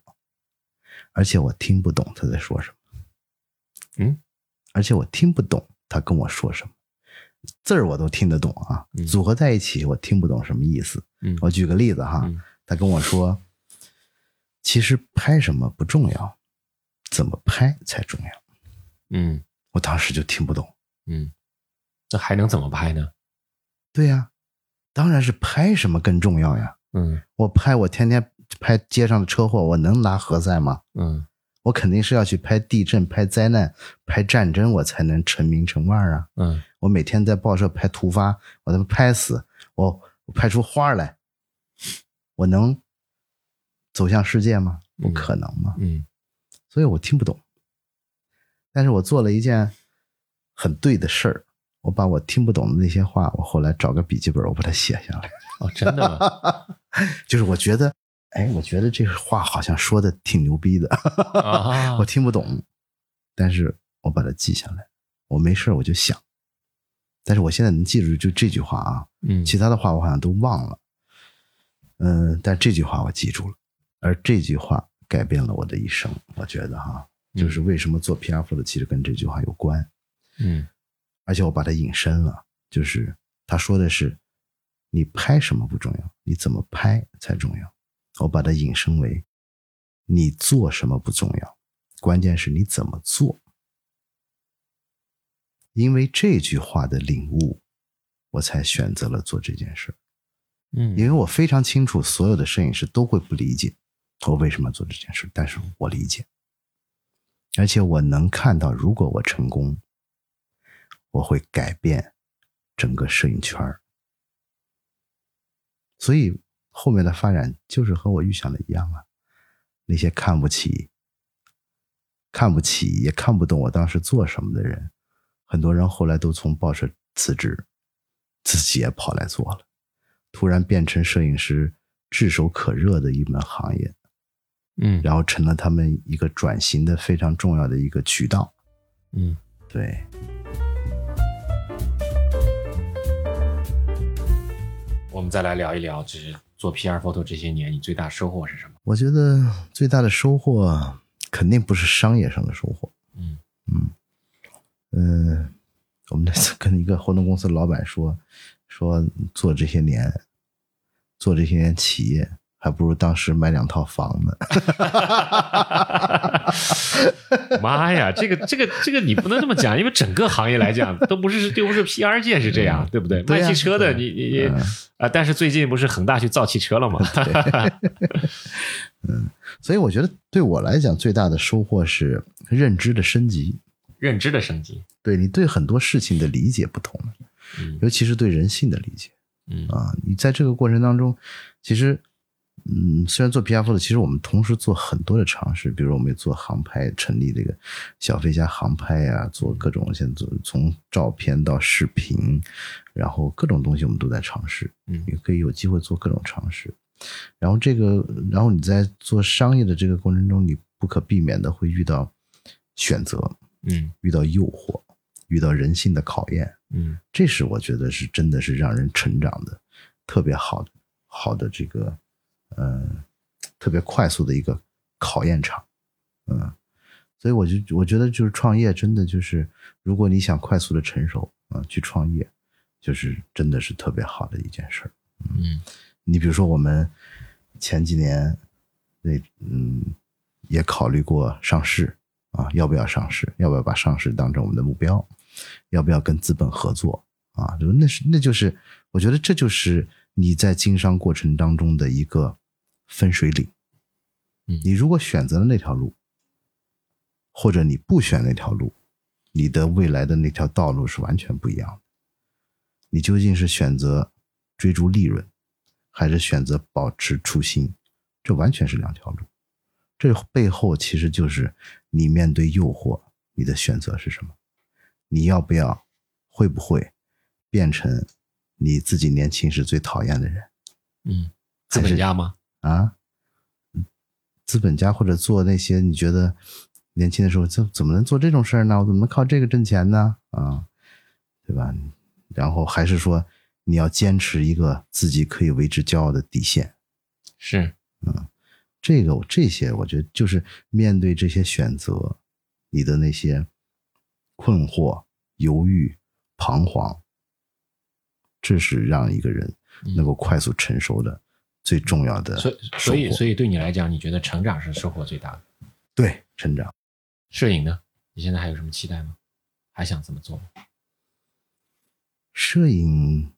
而且我听不懂他在说什么，嗯，而且我听不懂他跟我说什么，字儿我都听得懂啊，嗯组合在一起我听不懂什么意思。嗯我举个例子哈，嗯他跟我说，其实拍什么不重要，怎么拍才重要。嗯我当时就听不懂。嗯，那还能怎么拍呢？对呀，当然是拍什么更重要呀。嗯我拍我天天拍街上的车祸，我能拿何塞吗？嗯我肯定是要去拍地震、拍灾难、拍战争，我才能成名成腕啊！嗯我每天在报社拍突发，我他妈拍死，我我拍出花来，我能走向世界吗？不可能嘛！嗯所以我听不懂。但是我做了一件很对的事儿，我把我听不懂的那些话，我后来找个笔记本，我把它写下来。哦，真的吗？<laughs> 就是我觉得，哎，我觉得这话好像说的挺牛逼的，啊 <laughs> 我听不懂，但是我把它记下来，我没事儿我就想。但是我现在能记住就这句话啊，嗯其他的话我好像都忘了。嗯，但这句话我记住了，而这句话改变了我的一生。我觉得哈，就是为什么做 PR 负的，其实跟这句话有关。嗯而且我把它引申了，就是他说的是，你拍什么不重要，你怎么拍才重要。我把它引申为，你做什么不重要，关键是你怎么做。因为这句话的领悟，我才选择了做这件事儿。嗯，因为我非常清楚，所有的摄影师都会不理解我为什么做这件事，但是我理解，而且我能看到，如果我成功，我会改变整个摄影圈儿。所以后面的发展就是和我预想的一样啊，那些看不起、看不起也看不懂我当时做什么的人，很多人后来都从报社辞职，自己也跑来做了。突然变成摄影师炙手可热的一门行业，嗯然后成了他们一个转型的非常重要的一个渠道。嗯对，我们再来聊一聊，就是做 PR photo 这些年，你最大收获是什么？我觉得最大的收获肯定不是商业上的收获。嗯嗯，我们那次 <laughs> 跟一个活动公司老板说，说做这些年，做这些年企业，还不如当时买两套房呢。<laughs> 妈呀，这个这个这个你不能这么讲，因为整个行业来讲，都不是都不是 PR 界是这样，对不对？卖汽车的，你你啊，但是最近不是恒大去造汽车了吗？<laughs> 嗯所以我觉得对我来讲，最大的收获是认知的升级。认知的升级，对你对很多事情的理解不同了，嗯尤其是对人性的理解嗯啊。你在这个过程当中，其实，嗯，虽然做 PR 的，其实我们同时做很多的尝试，比如我们也做航拍，成立这个小飞侠航拍呀、做各种现在做从照片到视频，然后各种东西我们都在尝试，嗯也可以有机会做各种尝试。然后这个，然后你在做商业的这个过程中，你不可避免的会遇到选择，嗯遇到诱惑，遇到人性的考验，嗯这是我觉得是真的是让人成长的特别好的好的这个呃特别快速的一个考验场，嗯，所以我就我觉得就是创业真的就是如果你想快速的成熟啊、去创业，就是真的是特别好的一件事儿。嗯你比如说我们前几年那嗯也考虑过上市啊，要不要上市？要不要把上市当成我们的目标？要不要跟资本合作啊？就那是那就是我觉得这就是你在经商过程当中的一个分水岭。嗯你如果选择了那条路，或者你不选那条路，你的未来的那条道路是完全不一样的。你究竟是选择追逐利润，还是选择保持初心？这完全是两条路。这背后其实就是你面对诱惑，你的选择是什么？你要不要？会不会变成你自己年轻时最讨厌的人？嗯，资本家吗？啊，资本家或者做那些你觉得年轻的时候怎怎么能做这种事儿呢？我怎么能靠这个挣钱呢？啊，对吧？然后还是说你要坚持一个自己可以为之骄傲的底线？是，嗯，这个这些我觉得就是面对这些选择，你的那些困惑、犹豫、彷徨，这是让一个人能够快速成熟的最重要的所以所以所以对你来讲，你觉得成长是收获最大的？对成长。摄影呢？你现在还有什么期待吗？还想怎么做吗？摄影，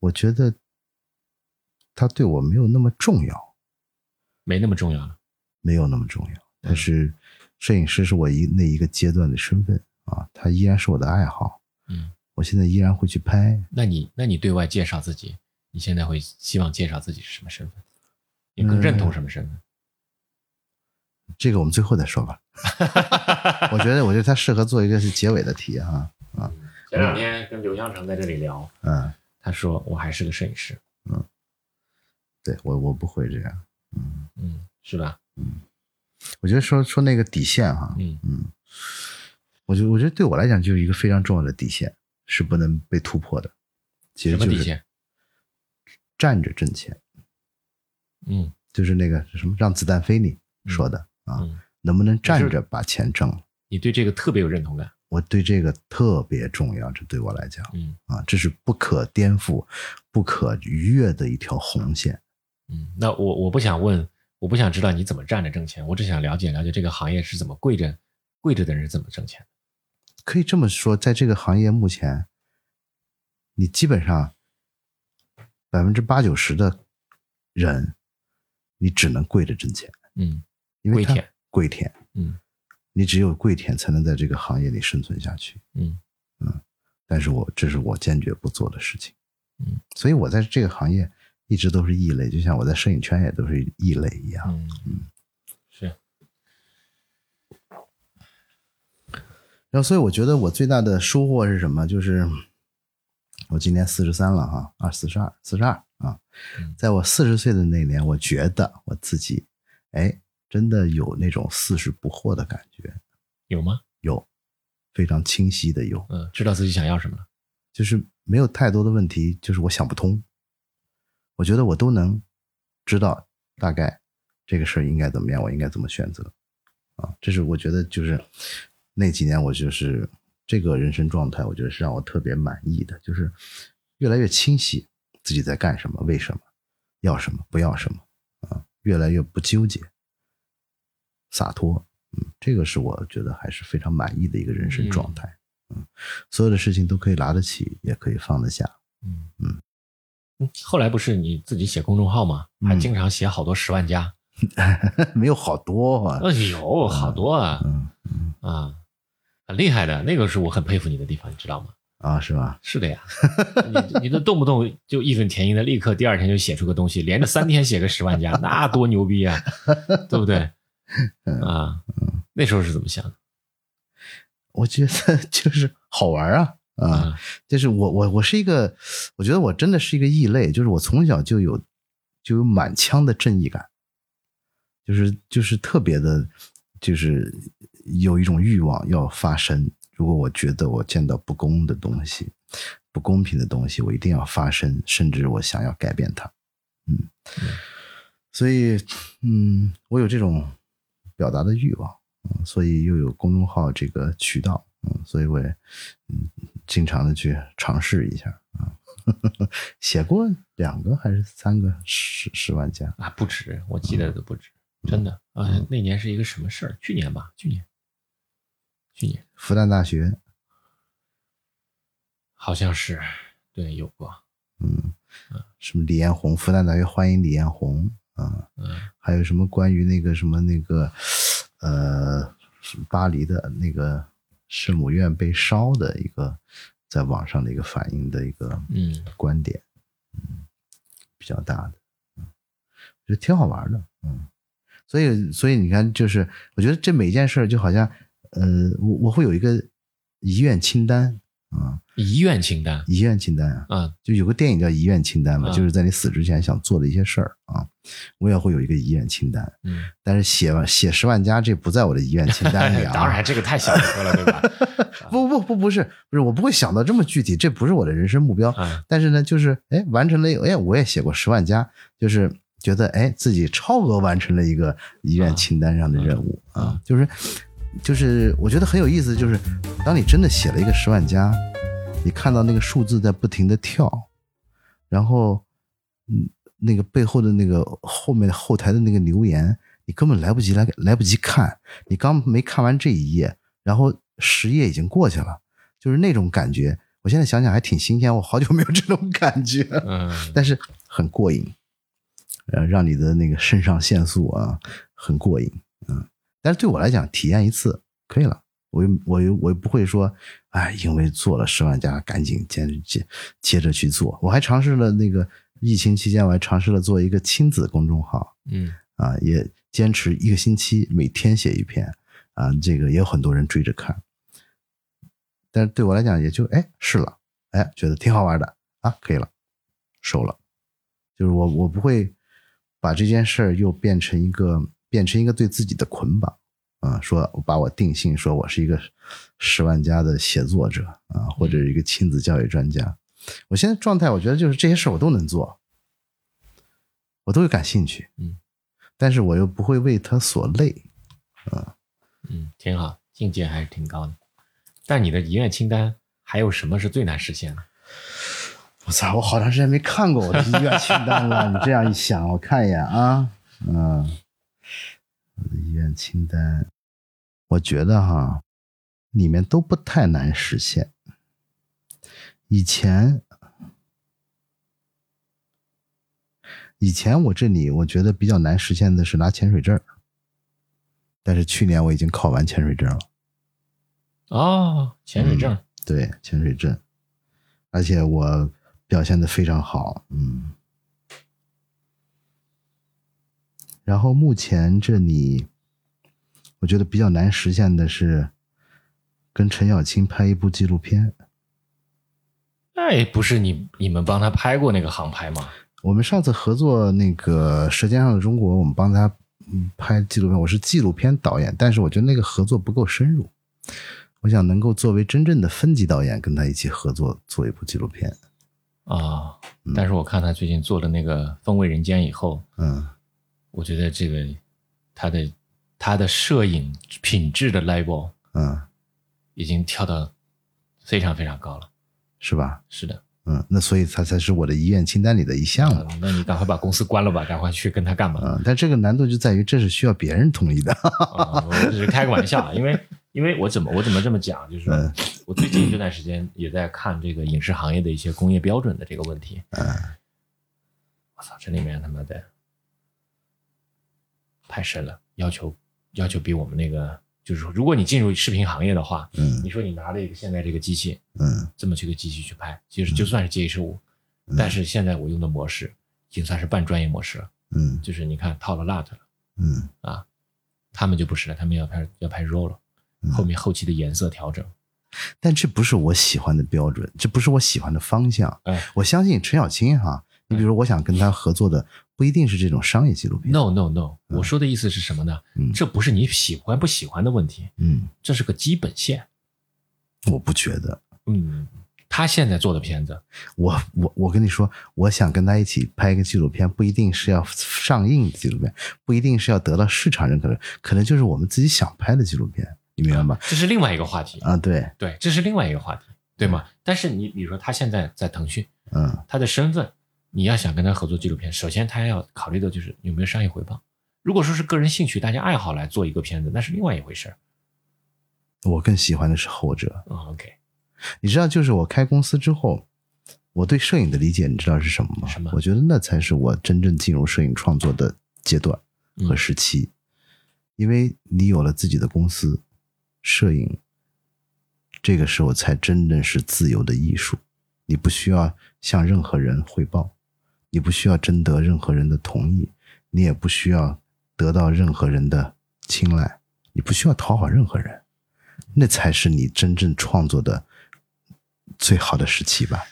我觉得它对我没有那么重要，没那么重要了。没有那么重要。但是，摄影师是我一那一个阶段的身份啊，它依然是我的爱好。嗯，我现在依然会去拍。那你那你对外介绍自己，你现在会希望介绍自己是什么身份？你更认同什么身份？<laughs> 这个我们最后再说吧。<laughs> 我觉得，我觉得他适合做一个是结尾的题啊啊。前两天跟刘香成在这里聊，嗯，他说我还是个摄影师。嗯对我我不会这样。嗯嗯，是吧？嗯，我觉得说说那个底线哈，嗯嗯，我觉得我觉得对我来讲就是一个非常重要的底线，是不能被突破的。其实就是？站着挣钱，嗯就是那个什么让子弹飞你说的啊，嗯，能不能站着把钱挣了？你对这个特别有认同感。我对这个特别重要，这对我来讲嗯啊，这是不可颠覆、不可逾越的一条红线。嗯，那我我不想问，我不想知道你怎么站着挣钱，我只想了解了解这个行业是怎么跪着跪着的人怎么挣钱。可以这么说，在这个行业目前，你基本上百分之八九十的人，你只能跪着挣钱，嗯因为他跪舔跪舔，嗯你只有跪舔才能在这个行业里生存下去。嗯但是我这是我坚决不做的事情，嗯，所以我在这个行业一直都是异类，就像我在摄影圈也都是异类一样。嗯嗯，是然后，所以我觉得我最大的收获是什么？就是我今年四十三了哈，啊，四十二，四十二啊嗯，在我四十岁的那年，我觉得我自己，哎，真的有那种四十不惑的感觉，有吗？有非常清晰的有，嗯，知道自己想要什么了。就是没有太多的问题，就是我想不通，我觉得我都能知道大概这个事儿应该怎么样，我应该怎么选择啊，这是我觉得就是那几年我就是这个人生状态，我觉得是让我特别满意的，就是越来越清晰自己在干什么，为什么要什么，不要什么啊，越来越不纠结，洒脱，嗯，这个是我觉得还是非常满意的一个人生状态。嗯，所有的事情都可以拿得起，也可以放得下。嗯嗯嗯，后来不是你自己写公众号吗？嗯还经常写好多十万加。<laughs> 没有好多啊。哎呦，好多啊嗯嗯啊，很厉害的。那个是我很佩服你的地方，你知道吗？啊，是吧？是的呀，<laughs> 你你都动不动就义愤填膺的，立刻第二天就写出个东西，连着三天写个十万加，那多牛逼啊，<laughs> 对不对？啊，那时候是怎么想的？我觉得 <laughs> 就是好玩啊啊！啊，就是我我我是一个，我觉得我真的是一个异类，就是我从小就有就有满腔的正义感，就是就是特别的，就是有一种欲望要发声。如果我觉得我见到不公的东西、不公平的东西，我一定要发声，甚至我想要改变它。嗯，所以嗯，我有这种表达的欲望。嗯，所以又有公众号这个渠道，嗯，所以我也嗯经常的去尝试一下啊，<laughs> 写过两个还是三个十十万加，啊，不止，我记得都不止，真的啊。那年是一个什么事儿？去年吧，去年，去年。复旦大学，好像是，对，有过，嗯，什么李彦宏，复旦大学欢迎李彦宏啊，嗯。还有什么关于那个什么那个呃巴黎的那个圣母院被烧的一个在网上的一个反应的一个嗯。观点，嗯，比较大的，嗯，我觉得挺好玩的，嗯，所以所以你看，就是我觉得这每件事儿就好像呃，我我会有一个遗愿清单啊，遗愿清单？遗愿清单啊，嗯，就有个电影叫《遗愿清单》嘛，嗯就是在你死之前想做的一些事儿啊，我也会有一个遗愿清单。嗯，但是写完写十万加这不在我的遗愿清单里啊。<laughs> 当然这个太小说了，对吧？<laughs> 不不不不是不是，我不会想到这么具体，这不是我的人生目标。啊，但是呢，就是哎，完成了，哎，我也写过十万加，就是觉得哎自己超额完成了一个遗愿清单上的任务啊。啊，就是就是我觉得很有意思，就是当你真的写了一个十万加，你看到那个数字在不停的跳，然后嗯那个背后的那个后面后台的那个留言，你根本来不及来来不及看，你刚没看完这一页，然后十页已经过去了，就是那种感觉。我现在想想还挺新鲜，我好久没有这种感觉，嗯，<laughs> 但是很过瘾，呃，让你的那个肾上腺素啊很过瘾，嗯。但是对我来讲，体验一次可以了，我又我又我又不会说，哎，因为做了十万加，赶紧接接接着去做。我还尝试了那个疫情期间，我还尝试了做一个亲子公众号，嗯啊，也坚持一个星期，每天写一篇，啊，这个也有很多人追着看。但是对我来讲，也就哎试了，哎觉得挺好玩的啊，可以了，收了。就是我我不会把这件事儿又变成一个变成一个对自己的捆绑啊，说我把我定性说我是一个十万加的写作者啊，或者一个亲子教育专家。我现在状态，我觉得就是这些事儿我都能做，我都会感兴趣，嗯，但是我又不会为他所累，嗯，挺好，境界还是挺高的。但你的遗愿清单还有什么是最难实现的？<laughs> 我操，我好长时间没看过我的遗愿清单了。你这样一想，我看一眼啊，嗯，我的遗愿清单，我觉得哈，里面都不太难实现。以前，以前我这里我觉得比较难实现的是拿潜水证儿但是去年我已经考完潜水证了。哦，潜水证，对，潜水证，而且我表现的非常好，嗯。然后目前这里，我觉得比较难实现的是跟陈小青拍一部纪录片。那哎，不是你你们帮他拍过那个航拍吗？我们上次合作那个《舌尖上的中国》，我们帮他嗯拍纪录片，我是纪录片导演，但是我觉得那个合作不够深入。我想能够作为真正的分级导演，跟他一起合作做一部纪录片。啊、但是我看他最近做的那个《风味人间》以后，嗯，我觉得这个他的他的摄影品质的 level 嗯，已经跳到非常非常高了。是吧？是的，嗯，那所以他才是我的遗愿清单里的一项了。嗯那你赶快把公司关了吧，赶快去跟他干吧。嗯，但这个难度就在于这是需要别人同意的。<laughs> 啊，我只是开个玩笑，啊，因为因为我怎么我怎么这么讲，就是说嗯我最近这段时间也在看这个影视行业的一些工业标准的这个问题。嗯，我操，这里面他妈的太深了，要求要求比我们那个就是说，如果你进入视频行业的话，嗯你说你拿了一个现在这个机器，嗯。这么这个机器去拍，其实就算是 GH 五、但是现在我用的模式已经算是半专业模式了，嗯。就是你看套了 LUT 了嗯。啊，他们就不是了，他们要拍要拍 RAW 了，嗯后面后期的颜色调整，但这不是我喜欢的标准，这不是我喜欢的方向。哎我相信陈小青哈，你比如说我想跟他合作的，不一定是这种商业纪录片。，no no no，我说的意思是什么呢？嗯这不是你喜欢不喜欢的问题，嗯，这是个基本线。我不觉得。嗯，他现在做的片子，我我我跟你说，我想跟他一起拍一个纪录片，不一定是要上映的纪录片，不一定是要得到市场认可的，可能就是我们自己想拍的纪录片，你明白吗？这是另外一个话题。啊，对，对，这是另外一个话题，对吗？但是你比如说他现在在腾讯，嗯他的身份，你要想跟他合作纪录片，首先他要考虑的就是有没有商业回报。如果说是个人兴趣，大家爱好来做一个片子，那是另外一回事儿。我更喜欢的是后者。啊、o k 你知道，就是我开公司之后，我对摄影的理解，你知道是什么吗？什么我觉得那才是我真正进入摄影创作的阶段和嗯时期，因为你有了自己的公司，摄影，这个时候才真正是自由的艺术。你不需要向任何人汇报，你不需要征得任何人的同意，你也不需要得到任何人的青睐，你不需要讨好任何人。那才是你真正创作的最好的时期吧。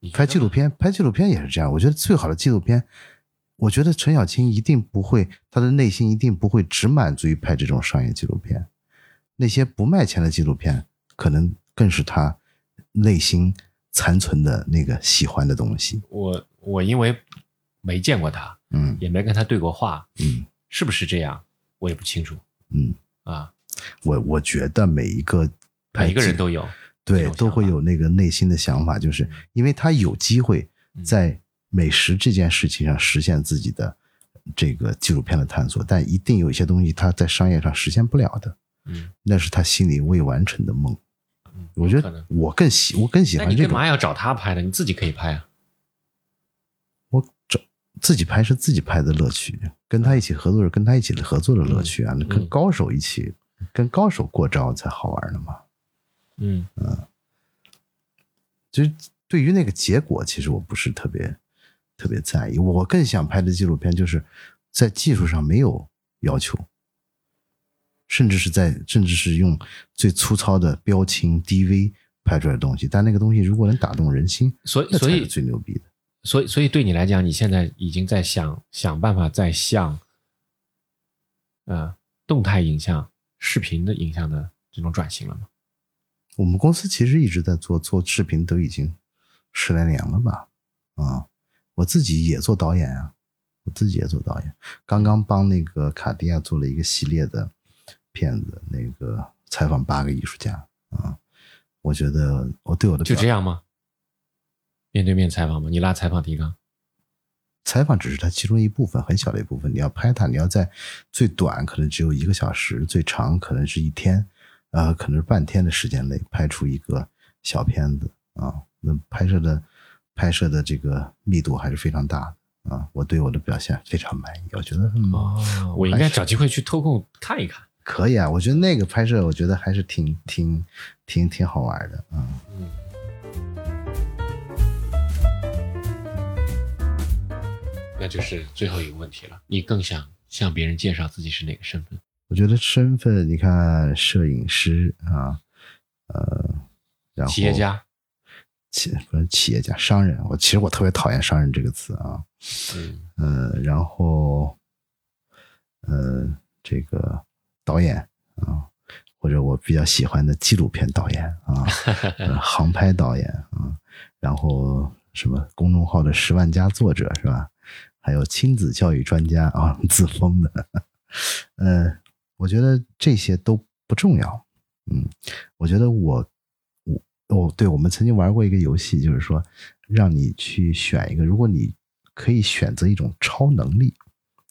你拍纪录片，拍纪录片也是这样。我觉得最好的纪录片，我觉得陈小青一定不会，他的内心一定不会只满足于拍这种商业纪录片。那些不卖钱的纪录片，可能更是他内心残存的那个喜欢的东西。我我因为没见过他，嗯。也没跟他对过话，嗯。是不是这样，我也不清楚。嗯，啊。我我觉得每一个每一个人都有对都会有那个内心的想法，就是因为他有机会嗯。在美食这件事情上实现自己的这个纪录片的探索，但一定有一些东西他在商业上实现不了的，嗯，那是他心里未完成的梦。嗯我觉得我更喜我更喜欢这种，你干嘛要找他拍的？你自己可以拍啊。我找自己拍是自己拍的乐趣，跟他一起合作是跟他一起的合作的乐趣啊，那跟嗯高手一起，跟高手过招才好玩呢嘛。嗯其实对于那个结果，其实我不是特别特别在意。我更想拍的纪录片，就是在技术上没有要求，甚至是在甚至是用最粗糙的标清 DV 拍出来的东西，但那个东西如果能打动人心，所以所以最牛逼的。所以所以对你来讲，你现在已经在想想办法在向呃动态影像、视频的影像的这种转型了吗？我们公司其实一直在做做视频，都已经十来年了吧？啊，我自己也做导演啊，我自己也做导演，刚刚帮那个卡地亚做了一个系列的片子，那个采访八个艺术家啊，我觉得我对我的就这样吗？面对面采访吗？你拉采访提纲？采访只是它其中一部分，很小的一部分。你要拍它，你要在最短可能只有一个小时，最长可能是一天，呃，可能是半天的时间内拍出一个小片子啊。那拍摄的拍摄的这个密度还是非常大的啊。我对我的表现非常满意，我觉得嗯哦，我应该找机会去抽空看一看。可以啊。我觉得那个拍摄，我觉得还是挺挺挺挺好玩的，嗯。嗯，那就是最后一个问题了。你更想向别人介绍自己是哪个身份？我觉得身份，你看摄影师啊，呃，然后企业家，企不是企业家，商人。我其实我特别讨厌“商人”这个词啊，嗯呃，然后，呃，这个导演啊，或者我比较喜欢的纪录片导演啊，呃航拍导演啊，然后什么公众号的十万加作者是吧？还有亲子教育专家啊，自封的，呃，我觉得这些都不重要。嗯，我觉得我我哦，对，我们曾经玩过一个游戏，就是说让你去选一个，如果你可以选择一种超能力，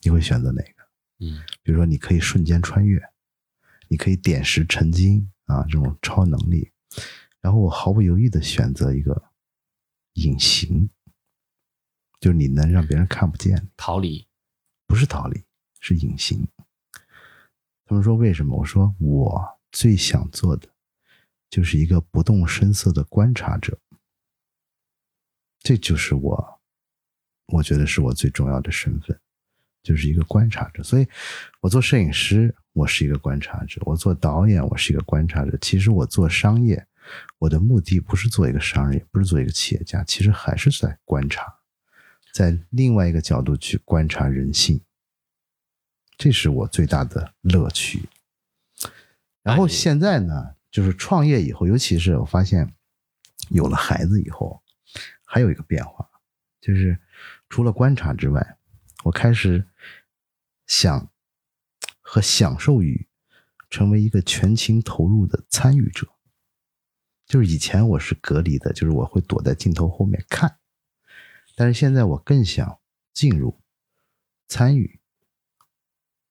你会选择哪个？嗯比如说，你可以瞬间穿越，你可以点石成金啊，这种超能力。然后我毫不犹豫的选择一个隐形，就是你能让别人看不见，逃离。不是逃离，是隐形。他们说为什么？我说我最想做的就是一个不动声色的观察者，这就是我，我觉得是我最重要的身份，就是一个观察者。所以，我做摄影师，我是一个观察者；我做导演，我是一个观察者。其实我做商业，我的目的不是做一个商人，也不是做一个企业家，其实还是在观察，在另外一个角度去观察人性。这是我最大的乐趣。然后现在呢，就是创业以后，尤其是我发现有了孩子以后，还有一个变化，就是除了观察之外，我开始想和享受于成为一个全情投入的参与者。就是以前我是隔离的，就是我会躲在镜头后面看，但是现在我更想进入、参与、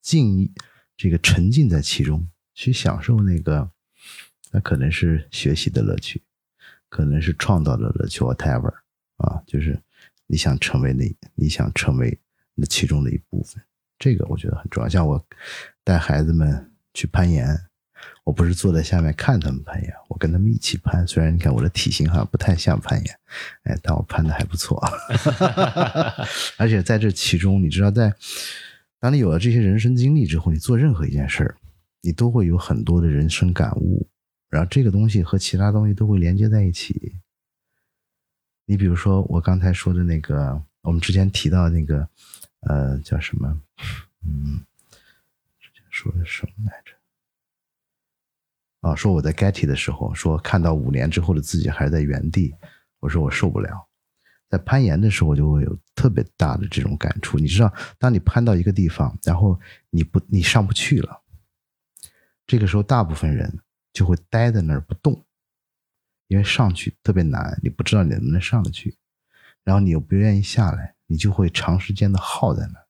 进这个沉浸在其中，去享受那个，那可能是学习的乐趣，可能是创造的乐趣，whatever 啊，就是你想成为那，你想成为那其中的一部分，这个我觉得很重要。像我带孩子们去攀岩，我不是坐在下面看他们攀岩，我跟他们一起攀。虽然你看我的体型好像不太像攀岩，哎，但我攀的还不错。<laughs> 而且在这其中，你知道在，当你有了这些人生经历之后，你做任何一件事儿，你都会有很多的人生感悟，然后这个东西和其他东西都会连接在一起。你比如说我刚才说的那个，我们之前提到那个，呃，叫什么？嗯，之前说的什么来着？啊，说我在 Getty 的时候，说看到五年之后的自己还在原地，我说我受不了。在攀岩的时候，就会有特别大的这种感触。你知道，当你攀到一个地方，然后你不你上不去了，这个时候大部分人就会待在那儿不动，因为上去特别难，你不知道你能不能上得去，然后你又不愿意下来，你就会长时间的耗在那儿，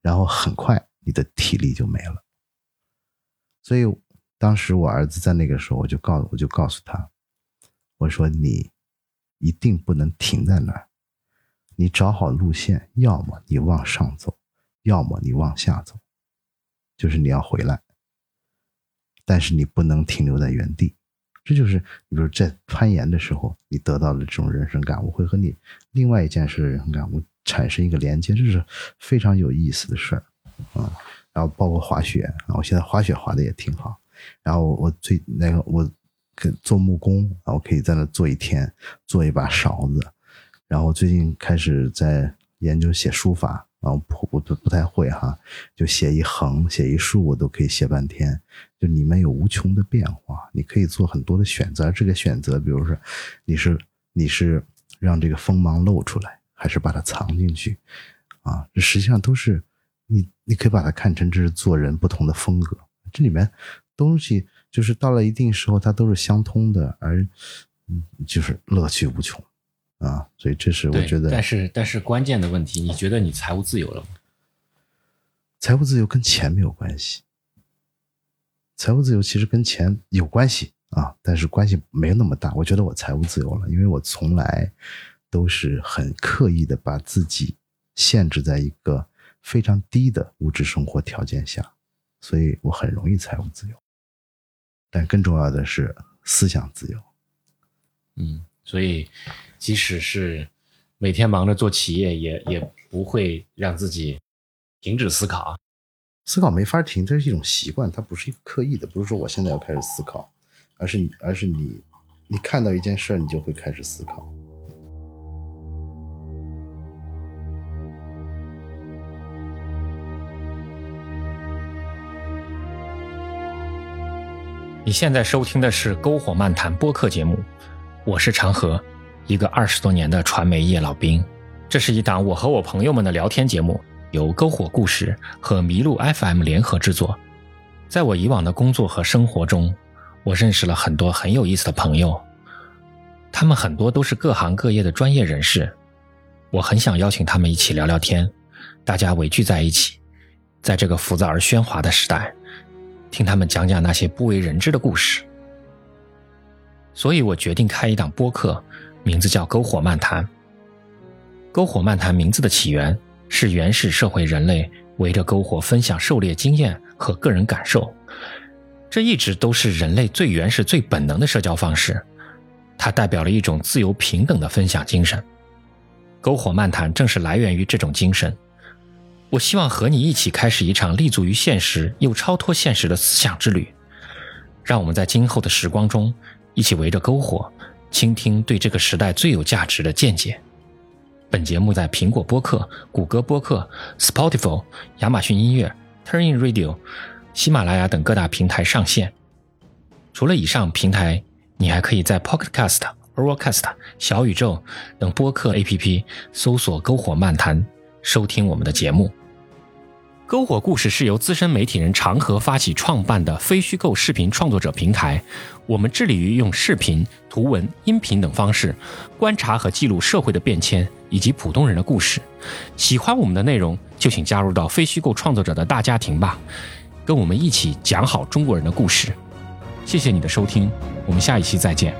然后很快你的体力就没了。所以当时我儿子在那个时候，我就告我就告诉他，我说你。一定不能停在那儿，你找好路线，要么你往上走，要么你往下走，就是你要回来，但是你不能停留在原地。这就是你比如在攀岩的时候，你得到的这种人生感悟，会和你另外一件事的人生感悟产生一个连接，这是非常有意思的事儿啊。然后包括滑雪啊，我现在滑雪滑的也挺好。然后我最那个我。做木工，然后可以在那做一天，做一把勺子。然后最近开始在研究写书法，然后不不不太会哈，就写一横，写一竖，我都可以写半天。就里面有无穷的变化，你可以做很多的选择。这个选择，比如说，你是你是让这个锋芒露出来，还是把它藏进去？啊，这实际上都是你你可以把它看成这是做人不同的风格。这里面东西。就是到了一定时候，它都是相通的，而嗯，就是乐趣无穷啊！所以这是我觉得。但是但是关键的问题，你觉得你财务自由了吗？财务自由跟钱没有关系。财务自由其实跟钱有关系啊，但是关系没有那么大。我觉得我财务自由了，因为我从来都是很刻意的把自己限制在一个非常低的物质生活条件下，所以我很容易财务自由。但更重要的是思想自由。嗯，所以即使是每天忙着做企业，也也不会让自己停止思考。思考没法停，这是一种习惯，它不是一个刻意的，不是说我现在要开始思考，而是你，而是你，你看到一件事儿，你就会开始思考。你现在收听的是《篝火漫谈》播客节目，我是长河，一个二十多年的传媒业老兵。这是一档我和我朋友们的聊天节目，由篝火故事和麋鹿 FM 联合制作。在我以往的工作和生活中，我认识了很多很有意思的朋友，他们很多都是各行各业的专业人士。我很想邀请他们一起聊聊天，大家围聚在一起，在这个浮躁而喧哗的时代。听他们讲讲那些不为人知的故事，所以我决定开一档播客，名字叫《篝火漫谈》。篝火漫谈名字的起源是原始社会人类围着篝火分享狩猎经验和个人感受，这一直都是人类最原始、最本能的社交方式，它代表了一种自由平等的分享精神。篝火漫谈正是来源于这种精神。我希望和你一起开始一场立足于现实又超脱现实的思想之旅，让我们在今后的时光中一起围着篝火，倾听对这个时代最有价值的见解。本节目在苹果播客、谷歌播客、Spotify、亚马逊音乐、Turning Radio、喜马拉雅等各大平台上线。除了以上平台，你还可以在 Pocket Cast、Overcast、小宇宙等播客 APP 搜索“篝火漫谈”，收听我们的节目。篝火故事是由资深媒体人长河发起创办的非虚构视频创作者平台。我们致力于用视频、图文、音频等方式，观察和记录社会的变迁以及普通人的故事。喜欢我们的内容，就请加入到非虚构创作者的大家庭吧，跟我们一起讲好中国人的故事。谢谢你的收听，我们下一期再见。